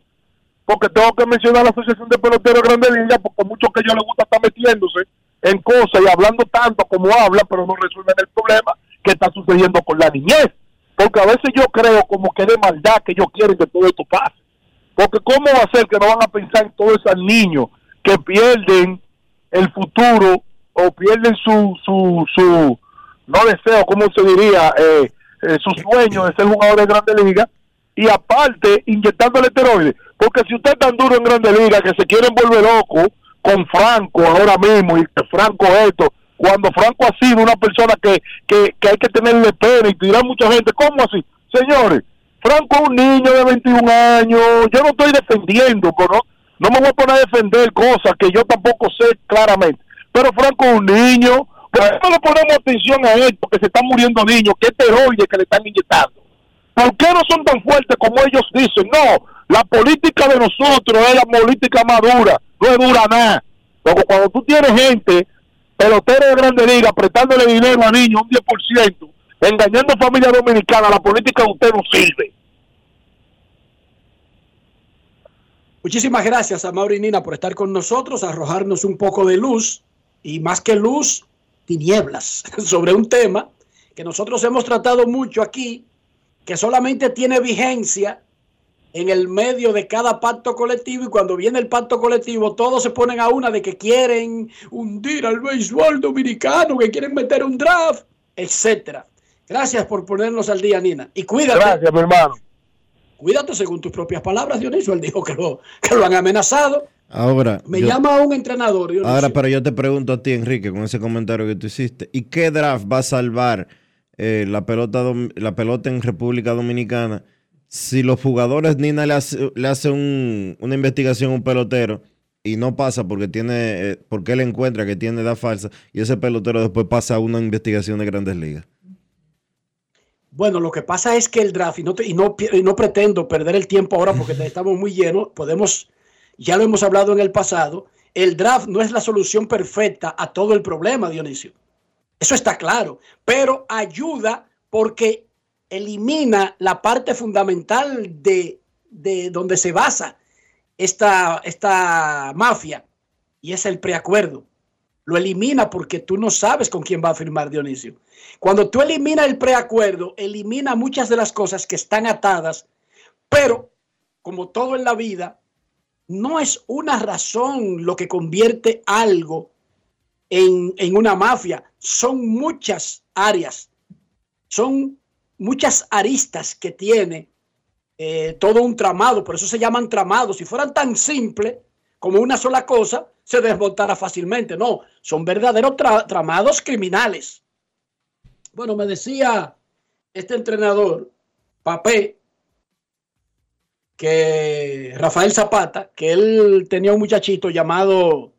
Porque tengo que mencionar la Asociación de Peloteros de Grande Liga porque muchos que ellos les gusta estar metiéndose en cosas y hablando tanto como habla, pero no resuelven el problema que está sucediendo con la niñez. Porque a veces yo creo como que de maldad que ellos quieren que todo esto pase. Porque ¿cómo va a ser que no van a pensar en todos esos niños que pierden el futuro o pierden su, su, su no deseo, ¿cómo se diría? Eh, eh, su sueño de ser jugador de Grande Liga y aparte inyectándole esteroides. Porque si usted es tan duro en Grande Liga que se quieren volver loco con Franco ahora mismo y que Franco esto, cuando Franco ha sido una persona que, que, hay que tenerle pena y tirar mucha gente, ¿cómo así? Señores, Franco es un niño de 21 años, yo no estoy defendiendo, pero no, me voy a poner a defender cosas que yo tampoco sé claramente, pero Franco es un niño, pero no le ponemos atención a esto, que se están muriendo niños, que esteroides que le están inyectando. ¿Por qué no son tan fuertes como ellos dicen? No, la política de nosotros es la política madura, no es dura nada. Luego, cuando tú tienes gente, pelotero de grande liga, prestándole dinero a niños, un 10%, engañando a familia dominicana, la política de usted no sirve. Muchísimas gracias a Mauri Nina por estar con nosotros, arrojarnos un poco de luz y más que luz, tinieblas <laughs> sobre un tema que nosotros hemos tratado mucho aquí, que solamente tiene vigencia en el medio de cada pacto colectivo y cuando viene el pacto colectivo todos se ponen a una de que quieren hundir al béisbol dominicano, que quieren meter un draft, etcétera. Gracias por ponernos al día, Nina. Y cuídate. Gracias, mi hermano. Cuídate según tus propias palabras, Dionisio. Él dijo que lo, que lo han amenazado. Ahora. Me yo- llama un entrenador. Dionisio. Ahora, pero yo te pregunto a ti, Enrique, con ese comentario que tú hiciste, ¿y qué draft va a salvar eh, la, pelota la pelota en República Dominicana si los jugadores Nina le hace, le hace un- una investigación a un pelotero y no pasa porque tiene eh, porque él encuentra que tiene edad falsa y ese pelotero después pasa a una investigación de Grandes Ligas? Bueno, lo que pasa es que el draft, y no, te- y no, y no pretendo perder el tiempo ahora porque <laughs> estamos muy llenos, podemos, ya lo hemos hablado en el pasado, el draft no es la solución perfecta a todo el problema, Dionisio. Eso está claro, pero ayuda porque elimina la parte fundamental de, de donde se basa esta, esta mafia y es el preacuerdo. Lo elimina porque tú no sabes con quién va a firmar Dionisio. Cuando tú eliminas el preacuerdo, elimina muchas de las cosas que están atadas, pero como todo en la vida, no es una razón lo que convierte algo en, en una mafia. Son muchas áreas, son muchas aristas que tiene eh, todo un tramado, por eso se llaman tramados. Si fueran tan simples como una sola cosa, se desmontara fácilmente. No, son verdaderos tra- tramados criminales. Bueno, me decía este entrenador, Papé, que Rafael Zapata, que él tenía un muchachito llamado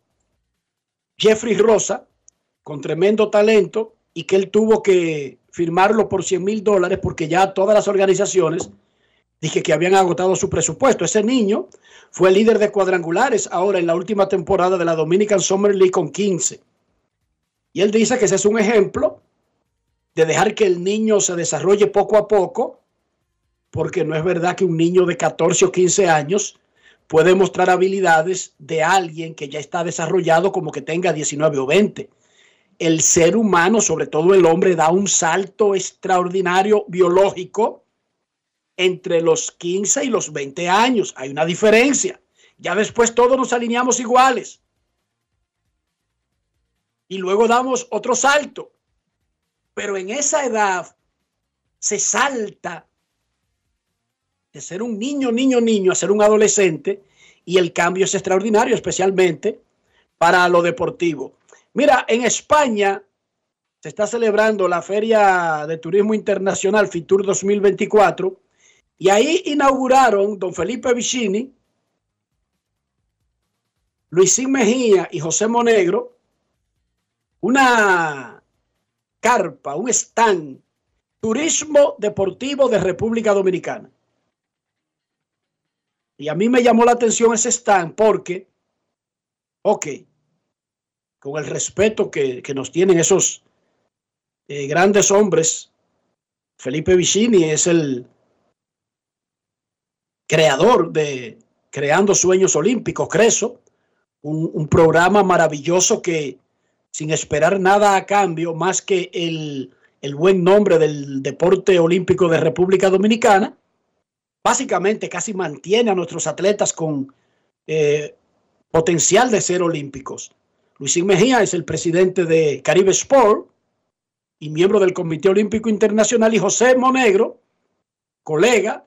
Jeffrey Rosa, con tremendo talento, y que él tuvo que firmarlo por 100 mil dólares porque ya todas las organizaciones dije que habían agotado su presupuesto. Ese niño fue líder de cuadrangulares ahora en la última temporada de la Dominican Summer League con 15. Y él dice que ese es un ejemplo de dejar que el niño se desarrolle poco a poco, porque no es verdad que un niño de 14 o 15 años puede mostrar habilidades de alguien que ya está desarrollado como que tenga 19 o 20. El ser humano, sobre todo el hombre, da un salto extraordinario biológico entre los 15 y los 20 años. Hay una diferencia. Ya después todos nos alineamos iguales. Y luego damos otro salto. Pero en esa edad se salta de ser un niño, niño, niño a ser un adolescente y el cambio es extraordinario, especialmente para lo deportivo. Mira, en España se está celebrando la Feria de Turismo Internacional Fitur 2024 y ahí inauguraron don Felipe Vicini, Luisín Mejía y José Monegro una carpa, un stand, turismo deportivo de República Dominicana. Y a mí me llamó la atención ese stand porque, ok, con el respeto que, que nos tienen esos eh, grandes hombres, Felipe Vicini es el creador de Creando Sueños Olímpicos, Creso, un, programa maravilloso que sin esperar nada a cambio más que el, el buen nombre del deporte olímpico de República Dominicana, básicamente casi mantiene a nuestros atletas con eh, potencial de ser olímpicos. Luisín Mejía es el presidente de Caribe Sport y miembro del Comité Olímpico Internacional y José Monegro, colega,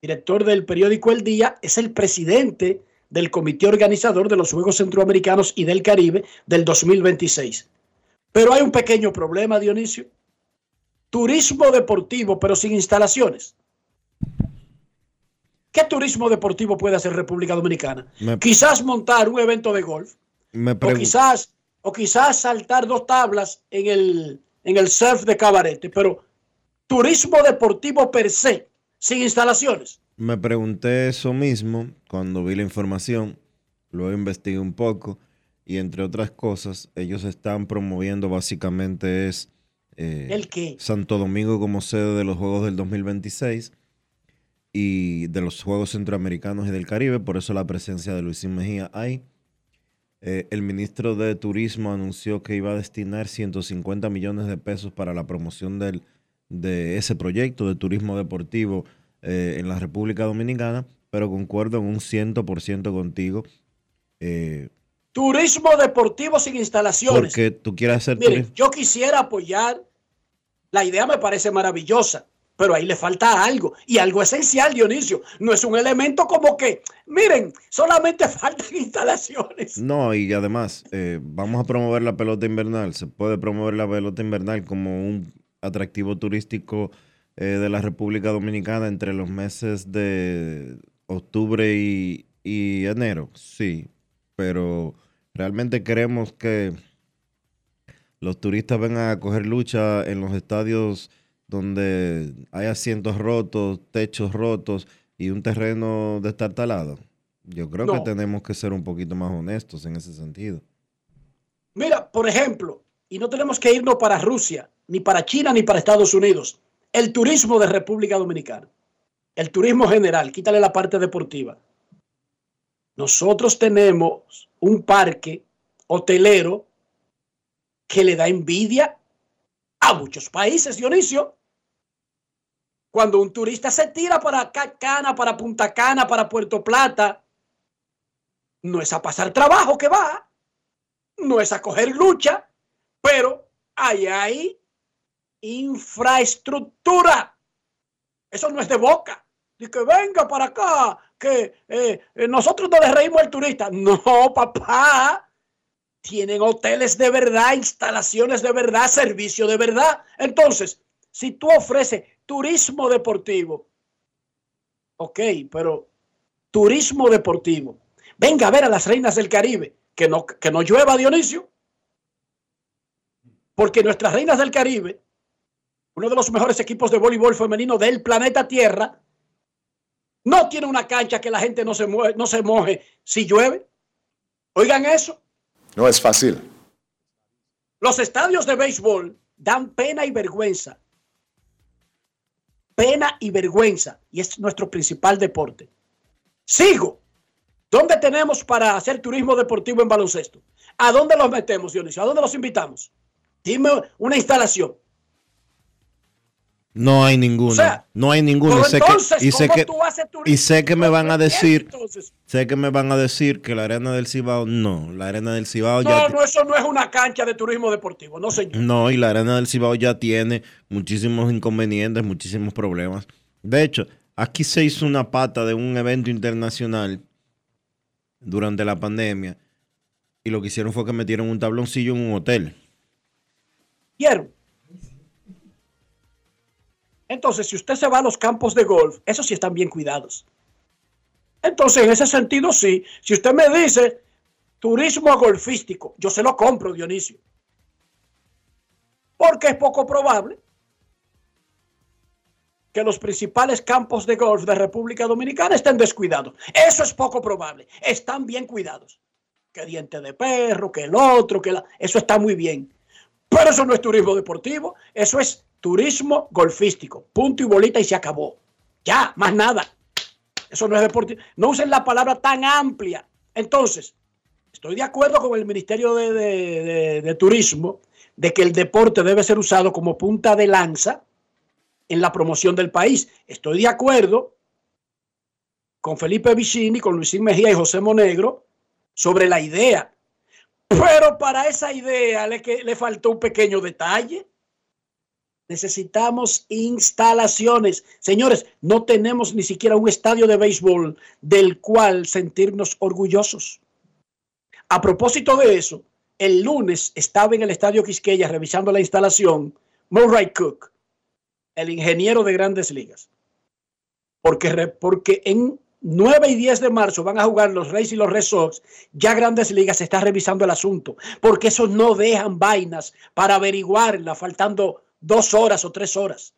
director del periódico El Día, es el presidente del comité organizador de los Juegos Centroamericanos y del Caribe del 2026. Pero hay un pequeño problema, Dionisio. Turismo deportivo, pero sin instalaciones. ¿Qué turismo deportivo puede hacer República Dominicana? Me- Quizás montar un evento de golf, Me o quizás, o quizás saltar dos tablas en el, en el surf de cabarete, pero turismo deportivo per se, sin instalaciones. Me pregunté eso mismo cuando vi la información, luego investigué un poco y entre otras cosas, ellos están promoviendo básicamente es eh, ¿El qué? Santo Domingo como sede de los Juegos del 2026 y de los Juegos Centroamericanos y del Caribe, por eso la presencia de Luisín Mejía ahí. Eh, el ministro de Turismo anunció que iba a destinar 150 millones de pesos para la promoción del, de ese proyecto de turismo deportivo eh, en la República Dominicana, pero concuerdo en un 100% contigo. eh, Turismo deportivo sin instalaciones. porque tú quieres hacer turismo. yo quisiera apoyar, la idea me parece maravillosa, pero ahí le falta algo, y algo esencial, Dionisio. No es un elemento como que, miren, solamente <laughs> faltan instalaciones. No, y además, eh, vamos a promover la pelota invernal. Se puede promover la pelota invernal como un atractivo turístico eh, de la República Dominicana entre los meses de octubre y, y enero. Sí, pero realmente queremos que los turistas vengan a coger lucha en los estadios donde hay asientos rotos, techos rotos y un terreno destartalado. Yo creo que tenemos que ser un poquito más honestos en ese sentido. Mira, por ejemplo, y no tenemos que irnos para Rusia, ni para China, ni para Estados Unidos. El turismo de República Dominicana, el turismo general, quítale la parte deportiva. Nosotros tenemos un parque hotelero que le da envidia a muchos países, Dionisio. Cuando un turista se tira para Ca- Cana, para Punta Cana, para Puerto Plata, no es a pasar trabajo que va, no es a coger lucha, pero ahí hay infraestructura. Eso no es de boca. De que venga para acá, que eh, eh, nosotros no le reímos al turista. No, papá. Tienen hoteles de verdad, instalaciones de verdad, servicio de verdad. Entonces, si tú ofreces turismo deportivo, ok, pero turismo deportivo, venga a ver a las reinas del Caribe, que no, que no llueva Dionisio, porque nuestras reinas del Caribe, uno de los mejores equipos de voleibol femenino del planeta Tierra, no tiene una cancha que la gente no se, mue- no se moje si llueve. Oigan eso. No es fácil. Los estadios de béisbol dan pena y vergüenza. Pena y vergüenza. Y es nuestro principal deporte. Sigo. ¿Dónde tenemos para hacer turismo deportivo en baloncesto? ¿A dónde los metemos, Dionisio? ¿A dónde los invitamos? Dime una instalación. No hay ninguno. O sea, no hay ninguno. sé, entonces, que, y, sé ¿cómo que, y sé que me van a decir, Entonces, sé que me van a decir que la arena del Cibao, no, la arena del Cibao ya no, no, eso no es una cancha de turismo deportivo, no señor. No, y la arena del Cibao ya tiene muchísimos inconvenientes, muchísimos problemas. De hecho, aquí se hizo una pata de un evento internacional durante la pandemia y lo que hicieron fue que metieron un tabloncillo en un hotel. ¿Vieron? Entonces, si usted se va a los campos de golf, esos sí están bien cuidados. Entonces, en ese sentido, sí. Si usted me dice turismo golfístico, yo se lo compro, Dionisio. Porque es poco probable que los principales campos de golf de República Dominicana estén descuidados. Eso es poco probable. Están bien cuidados. Que diente de perro, que el otro, que la... Eso está muy bien. Pero eso no es turismo deportivo, eso es turismo golfístico. Punto y bolita y se acabó. Ya, más nada. Eso no es deportivo. No usen la palabra tan amplia. Entonces, Estoy de acuerdo con el Ministerio de, de- de- de Turismo de que el deporte debe ser usado como punta de lanza en la promoción del país. Estoy de acuerdo con Felipe Vicini, con Luisín Mejía y José Monegro sobre la idea. Pero para esa idea le, que- le faltó un pequeño detalle. Necesitamos instalaciones. Señores, no tenemos ni siquiera un estadio de béisbol del cual sentirnos orgullosos. A propósito de eso, el lunes estaba en el estadio Quisqueya revisando la instalación Murray Cook, el ingeniero de grandes ligas. Porque, porque en 9 y 10 de marzo van a jugar los Reyes y los Red Sox. Ya Grandes Ligas está revisando el asunto. Porque esos no dejan vainas para averiguarla faltando dos horas o tres horas.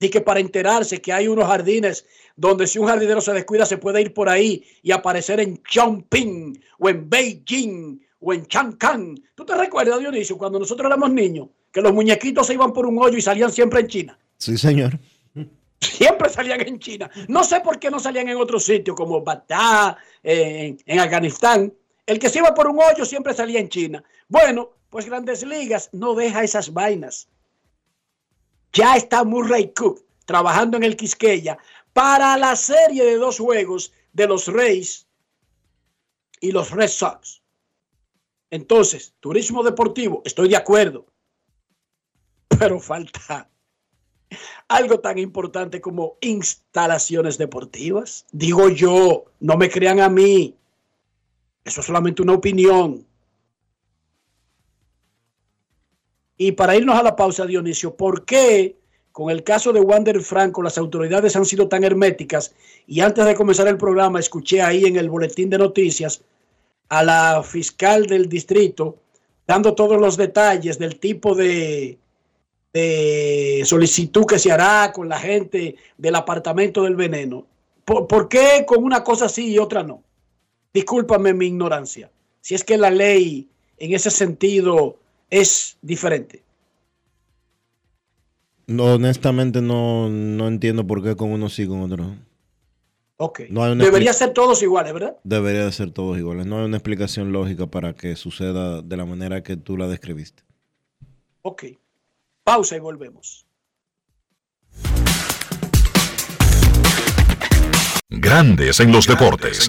Y que para enterarse que hay unos jardines donde si un jardinero se descuida se puede ir por ahí y aparecer en Chongping o en Beijing o en Chang'an. ¿Tú te recuerdas, Dionisio, cuando nosotros éramos niños, que los muñequitos se iban por un hoyo y salían siempre en China? Sí, señor. Siempre salían en China. No sé por qué no salían en otros sitios como Bagdad, eh, en, en Afganistán. El que se iba por un hoyo siempre salía en China. Bueno, pues Grandes Ligas no deja esas vainas. Ya está Murray Cook trabajando en el Quisqueya para la serie de dos juegos de los Reyes y los Red Sox. Entonces, turismo deportivo, estoy de acuerdo. Pero falta algo tan importante como instalaciones deportivas. Digo yo, no me crean a mí. Eso es solamente una opinión. Y para irnos a la pausa, Dionisio, ¿por qué con el caso de Wander Franco las autoridades han sido tan herméticas? Y antes de comenzar el programa, escuché ahí en el boletín de noticias a la fiscal del distrito dando todos los detalles del tipo de, solicitud que se hará con la gente del apartamento del veneno. ¿Por, por qué con una cosa sí y otra no? Discúlpame mi ignorancia. Si es que la ley en ese sentido es diferente. No, honestamente no, no entiendo por qué con uno sí con otro. no. Ok. No hay una Debería ser todos iguales, ¿verdad? Debería de ser todos iguales. No hay una explicación lógica para que suceda de la manera que tú la describiste. Ok. Pausa y volvemos. Grandes en los deportes.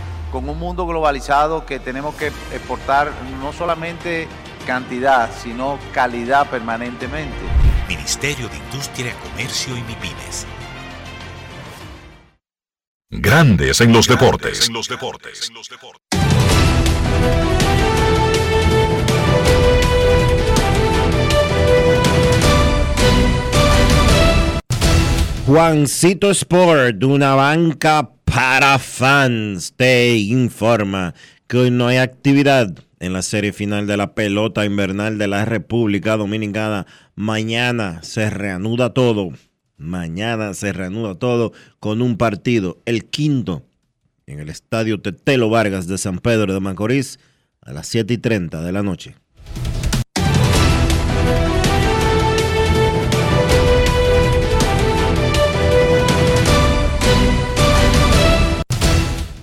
con un mundo globalizado que tenemos que exportar no solamente cantidad, sino calidad permanentemente. Ministerio de Industria, Comercio y MIPINES. Grandes en los deportes. En los deportes. Juancito Sport, una banca para fans te informa que hoy no hay actividad en la serie final de la pelota invernal de la República Dominicana. Mañana se reanuda todo. Mañana se reanuda todo con un partido, el quinto, en el estadio Tetelo Vargas de San Pedro de Macorís a las 7 y 30 de la noche.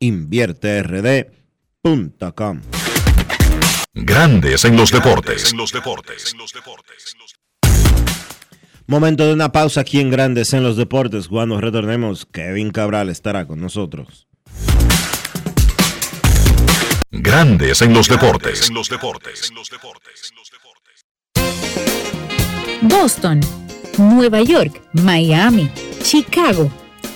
invierterd.com. Grandes en los deportes. Momento de una pausa aquí en Grandes en los deportes. Cuando retornemos, Kevin Cabral estará con nosotros. Grandes en los deportes. Boston, Nueva York, Miami, Chicago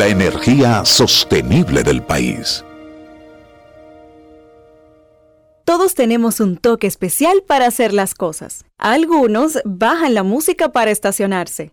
La energía sostenible del país. Todos tenemos un toque especial para hacer las cosas. Algunos bajan la música para estacionarse.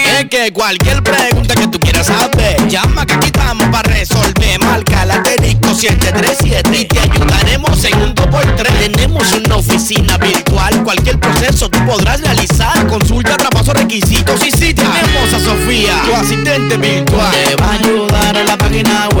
Es que cualquier pregunta que tú quieras saber, llama que aquí estamos para resolver. Marca la asterisco 737 y te ayudaremos en un 2x3. Tenemos una oficina virtual, cualquier proceso tú podrás realizar. Consulta, traspaso, requisitos y si tenemos a Sofía, tu asistente virtual. Te va a ayudar a la página web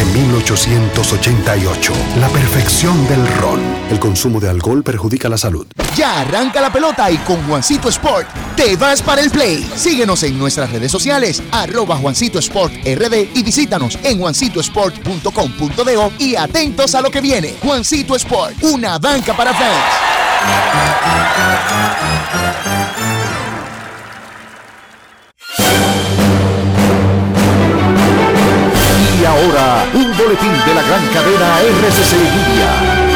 1888, la perfección del ron. El consumo de alcohol perjudica la salud. Ya arranca la pelota y con Juancito Sport te vas para el play. Síguenos en nuestras redes sociales, arroba Juancito Sport RD y visítanos en juancitosport.com.de y atentos a lo que viene. Juancito Sport, una banca para fans. Y ahora, un boletín de la gran cadena RCC Media.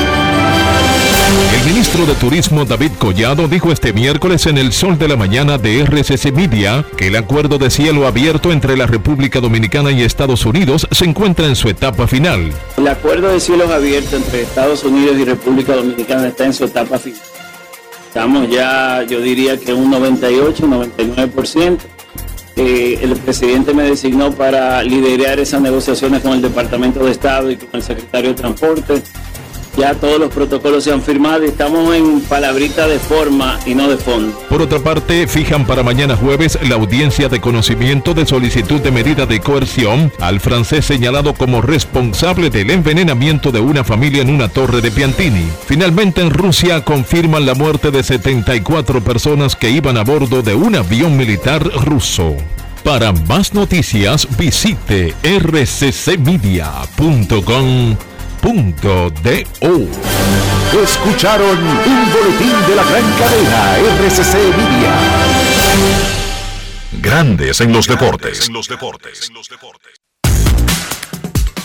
El ministro de Turismo David Collado dijo este miércoles en el Sol de la Mañana de RCC Media que el acuerdo de cielo abierto entre la República Dominicana y Estados Unidos se encuentra en su etapa final. El acuerdo de cielos abiertos entre Estados Unidos y República Dominicana está en su etapa final. Estamos ya, yo diría que un 98, 99%. Eh, el presidente me designó para liderar esas negociaciones con el Departamento de Estado y con el secretario de Transporte. Ya todos los protocolos se han firmado y estamos en palabrita de forma y no de fondo. Por otra parte, fijan para mañana jueves la audiencia de conocimiento de solicitud de medida de coerción al francés señalado como responsable del envenenamiento de una familia en una torre de Piantini. Finalmente en Rusia confirman la muerte de 74 personas que iban a bordo de un avión militar ruso. Para más noticias visite rccmedia.com punto de O. Escucharon un boletín de la gran cadena RCC Media. Grandes en los deportes.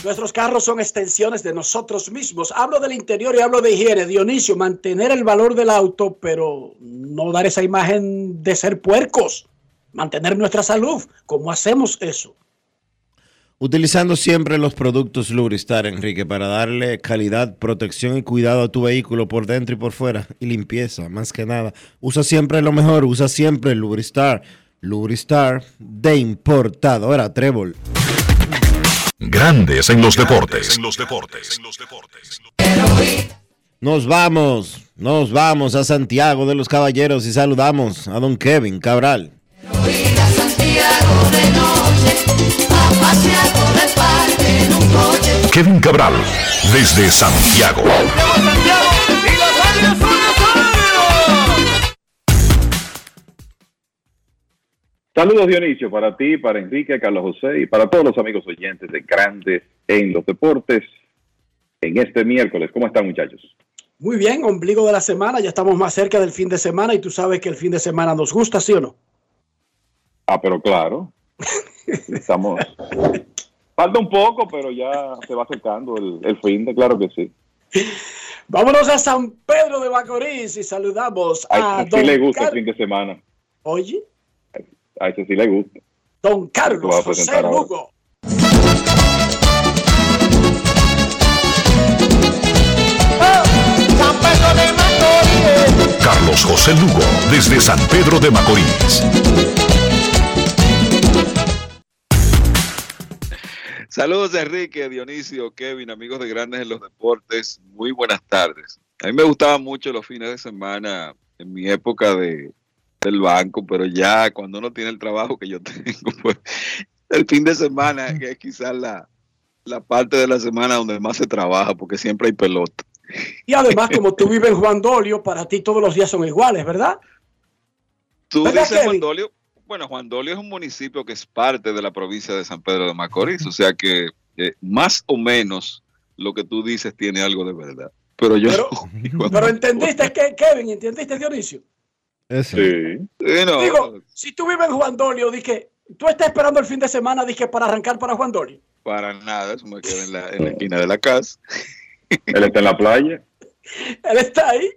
Nuestros carros son extensiones de nosotros mismos. Hablo del interior y hablo de higiene. Dionisio, mantener el valor del auto, pero no dar esa imagen de ser puercos. Mantener nuestra salud. ¿Cómo hacemos eso? Utilizando siempre los productos Lubristar, Enrique, para darle calidad, protección y cuidado a tu vehículo por dentro y por fuera. Y limpieza, más que nada. Usa siempre lo mejor, usa siempre Lubristar. Lubristar de importadora Trébol. Grandes en los deportes. En los deportes. Nos vamos, nos vamos a Santiago de los Caballeros y saludamos a don Kevin Cabral. Kevin Cabral, desde Santiago. Saludos Dionisio para ti, para Enrique, Carlos José y para todos los amigos oyentes de Grandes en los Deportes en este miércoles. ¿Cómo están muchachos? Muy bien, ombligo de la semana, ya estamos más cerca del fin de semana y tú sabes que el fin de semana nos gusta, ¿sí o no? Ah, pero claro. <laughs> Estamos. Falta un poco, pero ya se va acercando el, el fin de, claro que sí. Vámonos a San Pedro de Macorís y saludamos a A ese don sí le gusta Car- el fin de semana. Oye, A ese sí le gusta. don Carlos José. Lugo. Carlos José Lugo, desde San Pedro de Macorís. Saludos Enrique, Dionisio, Kevin, amigos de Grandes en los Deportes. Muy buenas tardes. A mí me gustaban mucho los fines de semana en mi época de, del banco, pero ya cuando uno tiene el trabajo que yo <laughs> tengo, pues el fin de semana que es quizás la, la parte de la semana donde más se trabaja, porque siempre hay pelota. Y además, como tú vives en Juan Dolio, para ti todos los días son iguales, ¿verdad? Tú ¿Verdad, dices Kevin? Juan Dolio. Bueno, Juan Dolio es un municipio que es parte de la provincia de San Pedro de Macorís, o sea que eh, más o menos lo que tú dices tiene algo de verdad. Pero yo Pero <laughs> entendiste que Kevin, ¿entendiste Dionisio? Sí. no. Digo, si tú vives en Juan Dolio, dije, tú estás esperando el fin de semana, dije, para arrancar para Juan Dolio. Para nada, eso me queda en la, en la esquina de la casa. <laughs> Él está en la playa. <laughs> Él está ahí.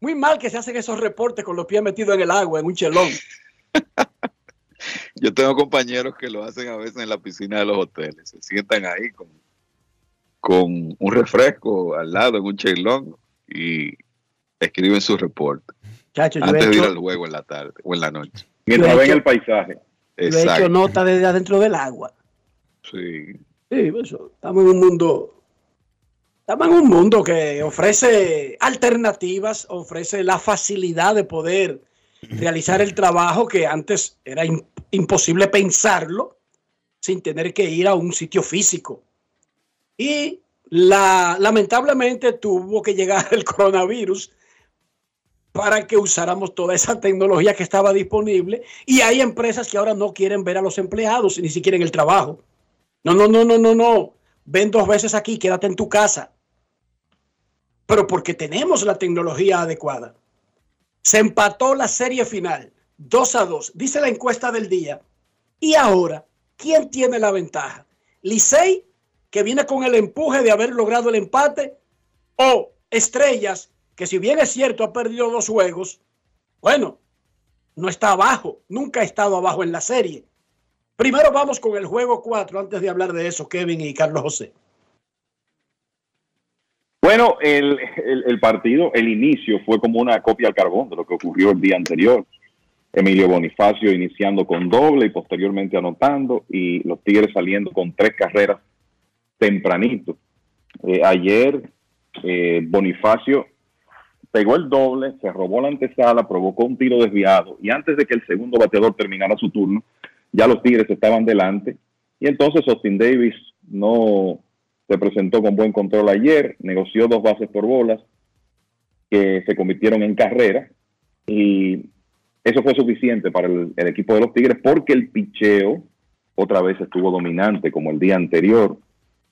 Muy mal que se hacen esos reportes con los pies metidos en el agua, en un chelón. <laughs> Yo tengo compañeros que lo hacen a veces en la piscina de los hoteles. Se sientan ahí con, con un refresco al lado en un chelón y escriben su reporte Chacho, yo he antes de ir al juego en la tarde o en la noche. Mientras ven el paisaje. Yo he hecho Exacto. nota desde adentro del agua. Sí. Sí, eso, estamos en un mundo. Estamos en un mundo que ofrece alternativas, ofrece la facilidad de poder realizar el trabajo que antes era im- imposible pensarlo sin tener que ir a un sitio físico. Y la, lamentablemente tuvo que llegar el coronavirus para que usáramos toda esa tecnología que estaba disponible. Y hay empresas que ahora no quieren ver a los empleados, ni siquiera en el trabajo. No, no, no, no, no, no. Ven dos veces aquí, quédate en tu casa. Pero porque tenemos la tecnología adecuada. Se empató la serie final, 2 a 2, dice la encuesta del día. Y ahora, ¿quién tiene la ventaja? ¿Licey, que viene con el empuje de haber logrado el empate? ¿O Estrellas, que si bien es cierto ha perdido dos juegos, bueno, no está abajo, nunca ha estado abajo en la serie. Primero vamos con el juego 4 antes de hablar de eso, Kevin y Carlos José. Bueno, el, partido, el inicio fue como una copia al carbón de lo que ocurrió el día anterior. Emilio Bonifacio iniciando con doble y posteriormente anotando y los Tigres saliendo con tres carreras tempranito. Eh, ayer eh, Bonifacio pegó el doble, se robó la antesala, provocó un tiro desviado y antes de que el segundo bateador terminara su turno, ya los Tigres estaban delante y entonces Austin Davis no se presentó con buen control ayer, negoció dos bases por bolas que se convirtieron en carrera y eso fue suficiente para el, equipo de los Tigres porque el picheo otra vez estuvo dominante como el día anterior.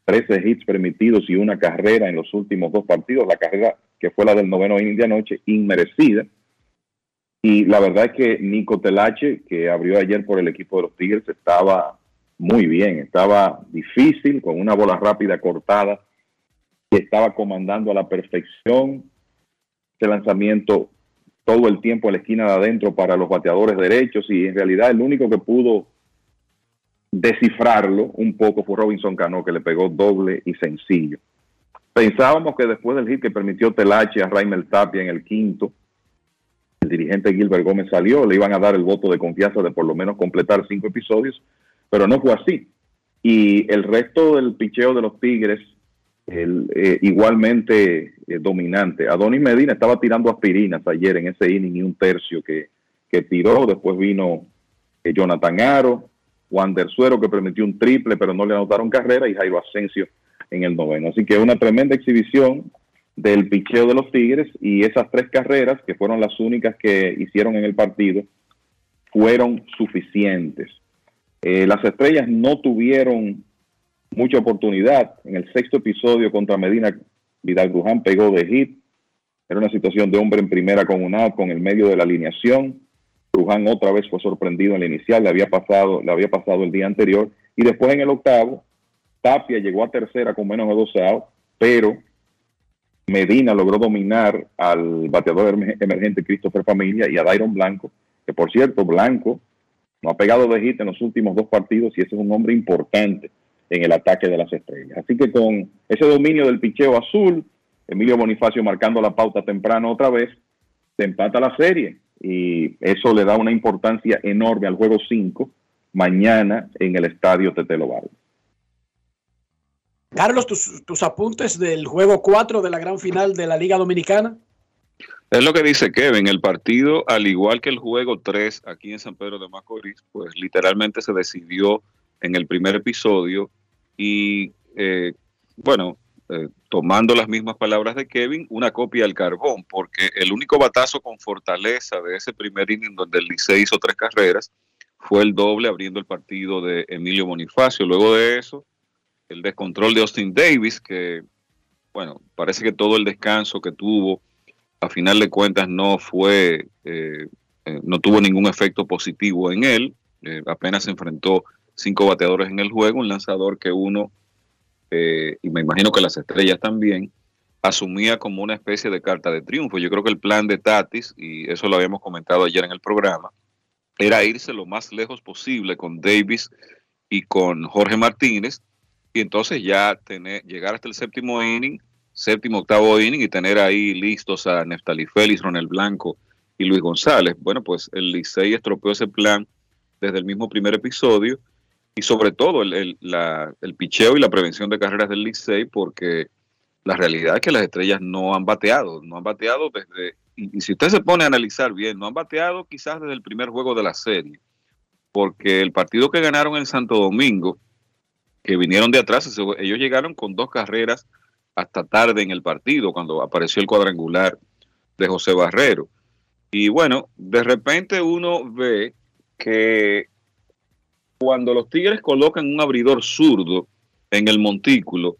13 hits permitidos y una carrera en los últimos dos partidos. La carrera que fue la del noveno inning de anoche, inmerecida. Y la verdad es que Nico Telache, que abrió ayer por el equipo de los Tigres, estaba muy bien. Estaba difícil, con una bola rápida cortada, que estaba comandando a la perfección. Ese lanzamiento todo el tiempo en la esquina de adentro para los bateadores derechos y en realidad el único que pudo descifrarlo un poco fue Robinson Cano, que le pegó doble y sencillo. Pensábamos que después del hit que permitió Telache a Raimel Tapia en el quinto, el dirigente Gilbert Gómez salió, le iban a dar el voto de confianza de por lo menos completar cinco episodios, pero no fue así. Y el resto del picheo de los Tigres, el, eh, igualmente eh, dominante. Adonis Medina estaba tirando aspirinas ayer en ese inning y un tercio que, que tiró. Después vino eh, Jonathan Aro, Wander Suero que permitió un triple, pero no le anotaron carrera, y Jairo Asensio en el noveno. Así que una tremenda exhibición del picheo de los Tigres y esas tres carreras, que fueron las únicas que hicieron en el partido, fueron suficientes. Eh, las estrellas no tuvieron mucha oportunidad. En el sexto episodio contra Medina, Vidal Bruján pegó de hit. Era una situación de hombre en primera con un out con el medio de la alineación. Bruján otra vez fue sorprendido en la inicial, le había pasado, le había pasado el día anterior. Y después en el octavo, Tapia llegó a tercera con menos de 12 outs, pero Medina logró dominar al bateador emergente Christopher Familia y a Dairon Blanco, que por cierto, Blanco no ha pegado de hit en los últimos dos partidos y ese es un hombre importante en el ataque de las estrellas. Así que con ese dominio del picheo azul, Emilio Bonifacio marcando la pauta temprano otra vez, se empata la serie y eso le da una importancia enorme al juego 5 mañana en el estadio Tetelo Vargas. Carlos, tus, tus apuntes del juego 4 de la gran final de la Liga Dominicana. Es lo que dice Kevin, el partido, al igual que el juego 3 aquí en San Pedro de Macorís, pues literalmente se decidió en el primer episodio y, eh, bueno, eh, tomando las mismas palabras de Kevin, una copia al carbón, porque el único batazo con fortaleza de ese primer inning donde el Licey hizo tres carreras fue el doble abriendo el partido de Emilio Bonifacio. Luego de eso, el descontrol de Austin Davis, que, bueno, parece que todo el descanso que tuvo, a final de cuentas no fue, eh, eh, no tuvo ningún efecto positivo en él, eh, apenas se enfrentó cinco bateadores en el juego, un lanzador que uno, y me imagino que las estrellas también, asumía como una especie de carta de triunfo. Yo creo que el plan de Tatis, y eso lo habíamos comentado ayer en el programa, era irse lo más lejos posible con Davis y con Jorge Martínez, y entonces ya tener, llegar hasta el séptimo inning, séptimo, octavo inning y tener ahí listos a Neftali Félix, Ronel Blanco y Luis González. Bueno, pues el Licey estropeó ese plan desde el mismo primer episodio y sobre todo el, el, el picheo y la prevención de carreras del Licey porque la realidad es que las estrellas no han bateado, no han bateado desde, y, y si usted se pone a analizar bien, no han bateado quizás desde el primer juego de la serie, porque el partido que ganaron en Santo Domingo, que vinieron de atrás, ellos llegaron con dos carreras hasta tarde en el partido, cuando apareció el cuadrangular de José Barrero. Y bueno, de repente uno ve que cuando los Tigres colocan un abridor zurdo en el montículo,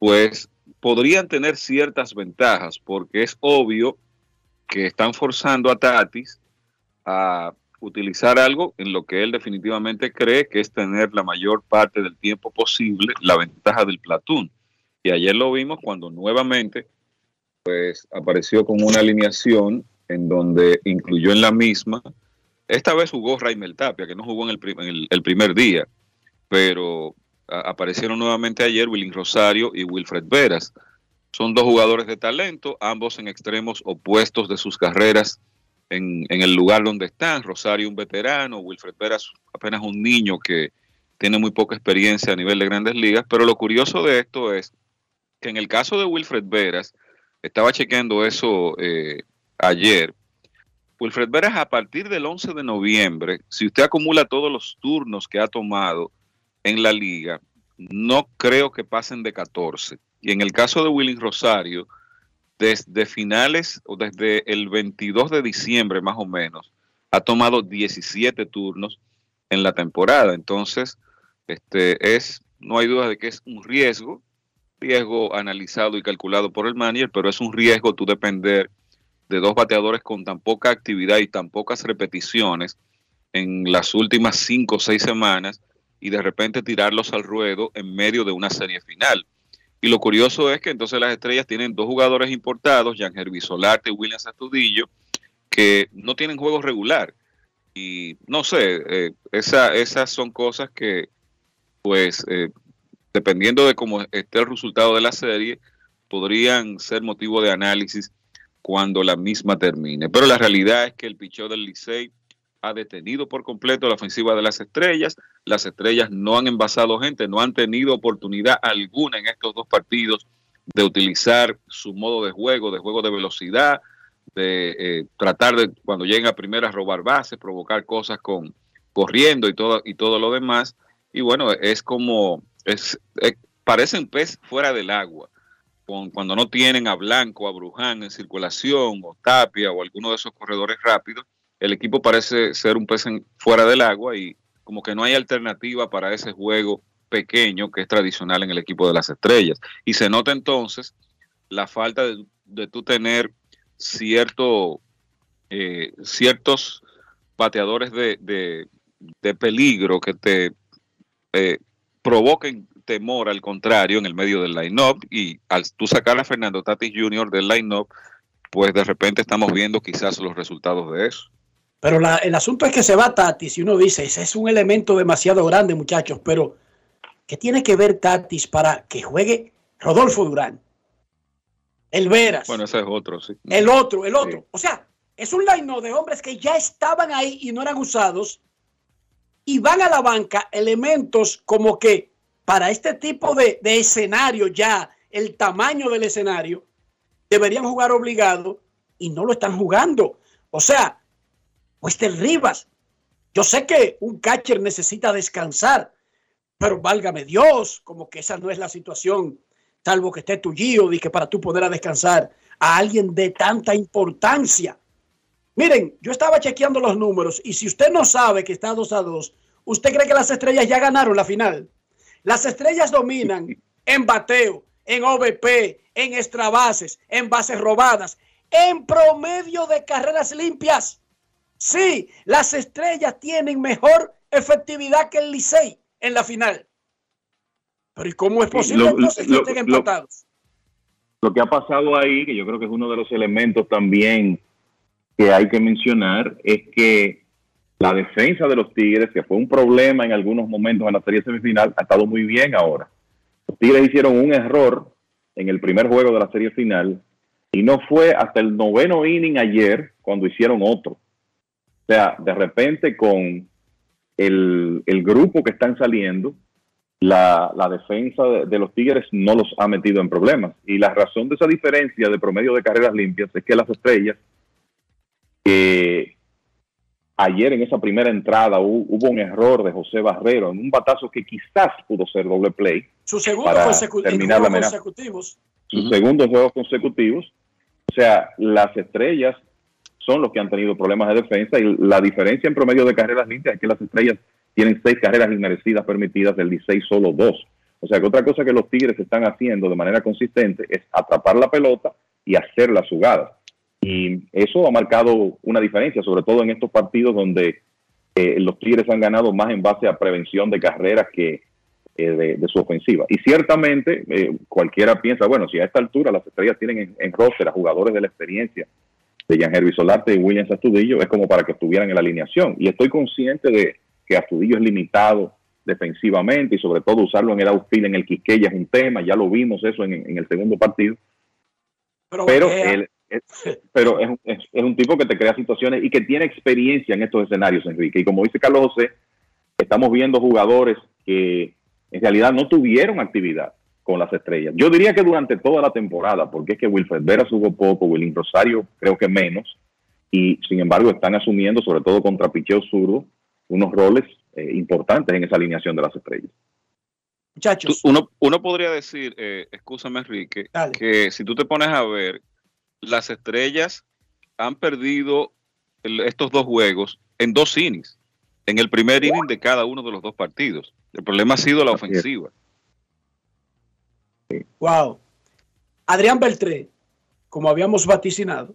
pues podrían tener ciertas ventajas, porque es obvio que están forzando a Tatis a utilizar algo en lo que él definitivamente cree que es tener la mayor parte del tiempo posible la ventaja del platón. Y ayer lo vimos cuando nuevamente pues apareció con una alineación en donde incluyó en la misma, esta vez jugó Raimel Tapia, que no jugó en el, primer día, pero aparecieron nuevamente ayer Willing Rosario y Wilfred Veras. Son dos jugadores de talento, ambos en extremos opuestos de sus carreras en, en, el lugar donde están. Rosario un veterano, Wilfred Veras apenas un niño que tiene muy poca experiencia a nivel de grandes ligas, pero lo curioso de esto es que en el caso de Wilfred Veras, estaba chequeando eso eh, ayer, Wilfred Veras a partir del 11 de noviembre, si usted acumula todos los turnos que ha tomado en la liga, no creo que pasen de 14. Y en el caso de Willing Rosario, desde finales o desde el 22 de diciembre más o menos, ha tomado 17 turnos en la temporada. Entonces, este es, no hay duda de que es un riesgo, riesgo analizado y calculado por el manager, pero es un riesgo tú depender de dos bateadores con tan poca actividad y tan pocas repeticiones en las últimas cinco o seis semanas y de repente tirarlos al ruedo en medio de una serie final. Y lo curioso es que entonces las estrellas tienen dos jugadores importados, Jan Hervis Solarte y Williams Astudillo, que no tienen juego regular. Y no sé, eh, esa, esas son cosas que, pues, eh, dependiendo de cómo esté el resultado de la serie, podrían ser motivo de análisis cuando la misma termine. Pero la realidad es que el picheo del Licey ha detenido por completo la ofensiva de las estrellas. Las estrellas no han envasado gente, no han tenido oportunidad alguna en estos dos partidos de utilizar su modo de juego, de juego de velocidad, de eh, tratar de cuando lleguen a primera robar bases, provocar cosas con corriendo y todo y todo lo demás. Y bueno, es como es, parece un pez fuera del agua. Con, cuando no tienen a Blanco, a Bruján en circulación, o Tapia, o alguno de esos corredores rápidos, el equipo parece ser un pez fuera del agua y como que no hay alternativa para ese juego pequeño que es tradicional en el equipo de las estrellas. Y se nota entonces la falta de, de tú tener cierto, eh, ciertos bateadores de, de, peligro que te eh, provoquen temor al contrario en el medio del line-up y al tú sacar a Fernando Tatis Jr. del line-up, pues de repente estamos viendo quizás los resultados de eso. Pero el asunto es que se va Tatis y uno dice, ese es un elemento demasiado grande, muchachos, pero ¿qué tiene que ver Tatis para que juegue Rodolfo Durán? El Veras. Bueno, ese es otro, sí. El otro, el otro. O sea, es un line de hombres que ya estaban ahí y no eran usados y van a la banca elementos como que para este tipo de, de escenario ya, el tamaño del escenario, deberían jugar obligado y no lo están jugando. O sea, Wester Rivas, yo sé que un catcher necesita descansar, pero válgame Dios, como que esa no es la situación salvo que esté tu Gio y que para tú poder descansar a alguien de tanta importancia. Miren, yo estaba chequeando los números y si usted no sabe que está 2 a 2, ¿usted cree que las estrellas ya ganaron la final? Las estrellas dominan <laughs> en bateo, en OVP, en extrabases, en bases robadas, en promedio de carreras limpias. Sí, las estrellas tienen mejor efectividad que el Licey en la final. Pero ¿y cómo es posible lo, entonces que estén empatados? Lo, que ha pasado ahí, que yo creo que es uno de los elementos también que hay que mencionar, es que la defensa de los Tigres, que fue un problema en algunos momentos en la serie semifinal, ha estado muy bien ahora. Los Tigres hicieron un error en el primer juego de la serie final y no fue hasta el noveno inning ayer cuando hicieron otro. O sea, de repente con el, el grupo que están saliendo, la, defensa de, los Tigres no los ha metido en problemas. Y la razón de esa diferencia de promedio de carreras limpias es que las estrellas, ayer en esa primera entrada hubo, un error de José Barrero en un batazo que quizás pudo ser doble play. Su segundo terminar la consecutivos. Sus segundos juegos consecutivos. O sea, las estrellas son los que han tenido problemas de defensa y la diferencia en promedio de carreras limpias es que las estrellas tienen seis carreras inmerecidas permitidas, del 16 solo dos. O sea que otra cosa que los Tigres están haciendo de manera consistente es atrapar la pelota y hacer las jugadas. Y eso ha marcado una diferencia, sobre todo en estos partidos donde eh, los Tigres han ganado más en base a prevención de carreras que eh, de, su ofensiva. Y ciertamente eh, cualquiera piensa, bueno, si a esta altura las estrellas tienen en, en roster a jugadores de la experiencia de Jan Hervey Solarte y Williams Astudillo, es como para que estuvieran en la alineación. Y estoy consciente de, que Astudillo es limitado defensivamente y sobre todo usarlo en el outfield, en el Quisqueya es un tema, ya lo vimos eso en, el segundo partido. Pero, él, es, pero es, es, un tipo que te crea situaciones y que tiene experiencia en estos escenarios, Enrique. Y como dice Carlos José, estamos viendo jugadores que en realidad no tuvieron actividad con las estrellas. Yo diría que durante toda la temporada, porque es que Wilfred Vera jugó poco, William Rosario creo que menos, y sin embargo están asumiendo, sobre todo contra Picheo Zurdo, unos roles eh, importantes en esa alineación de las estrellas. Muchachos. Uno, uno podría decir, eh, escúchame Enrique, que si tú te pones a ver, las estrellas han perdido estos dos juegos en dos innings, en el primer inning de cada uno de los dos partidos. El problema ha sido la ofensiva. Wow. Adrián Beltré, como habíamos vaticinado,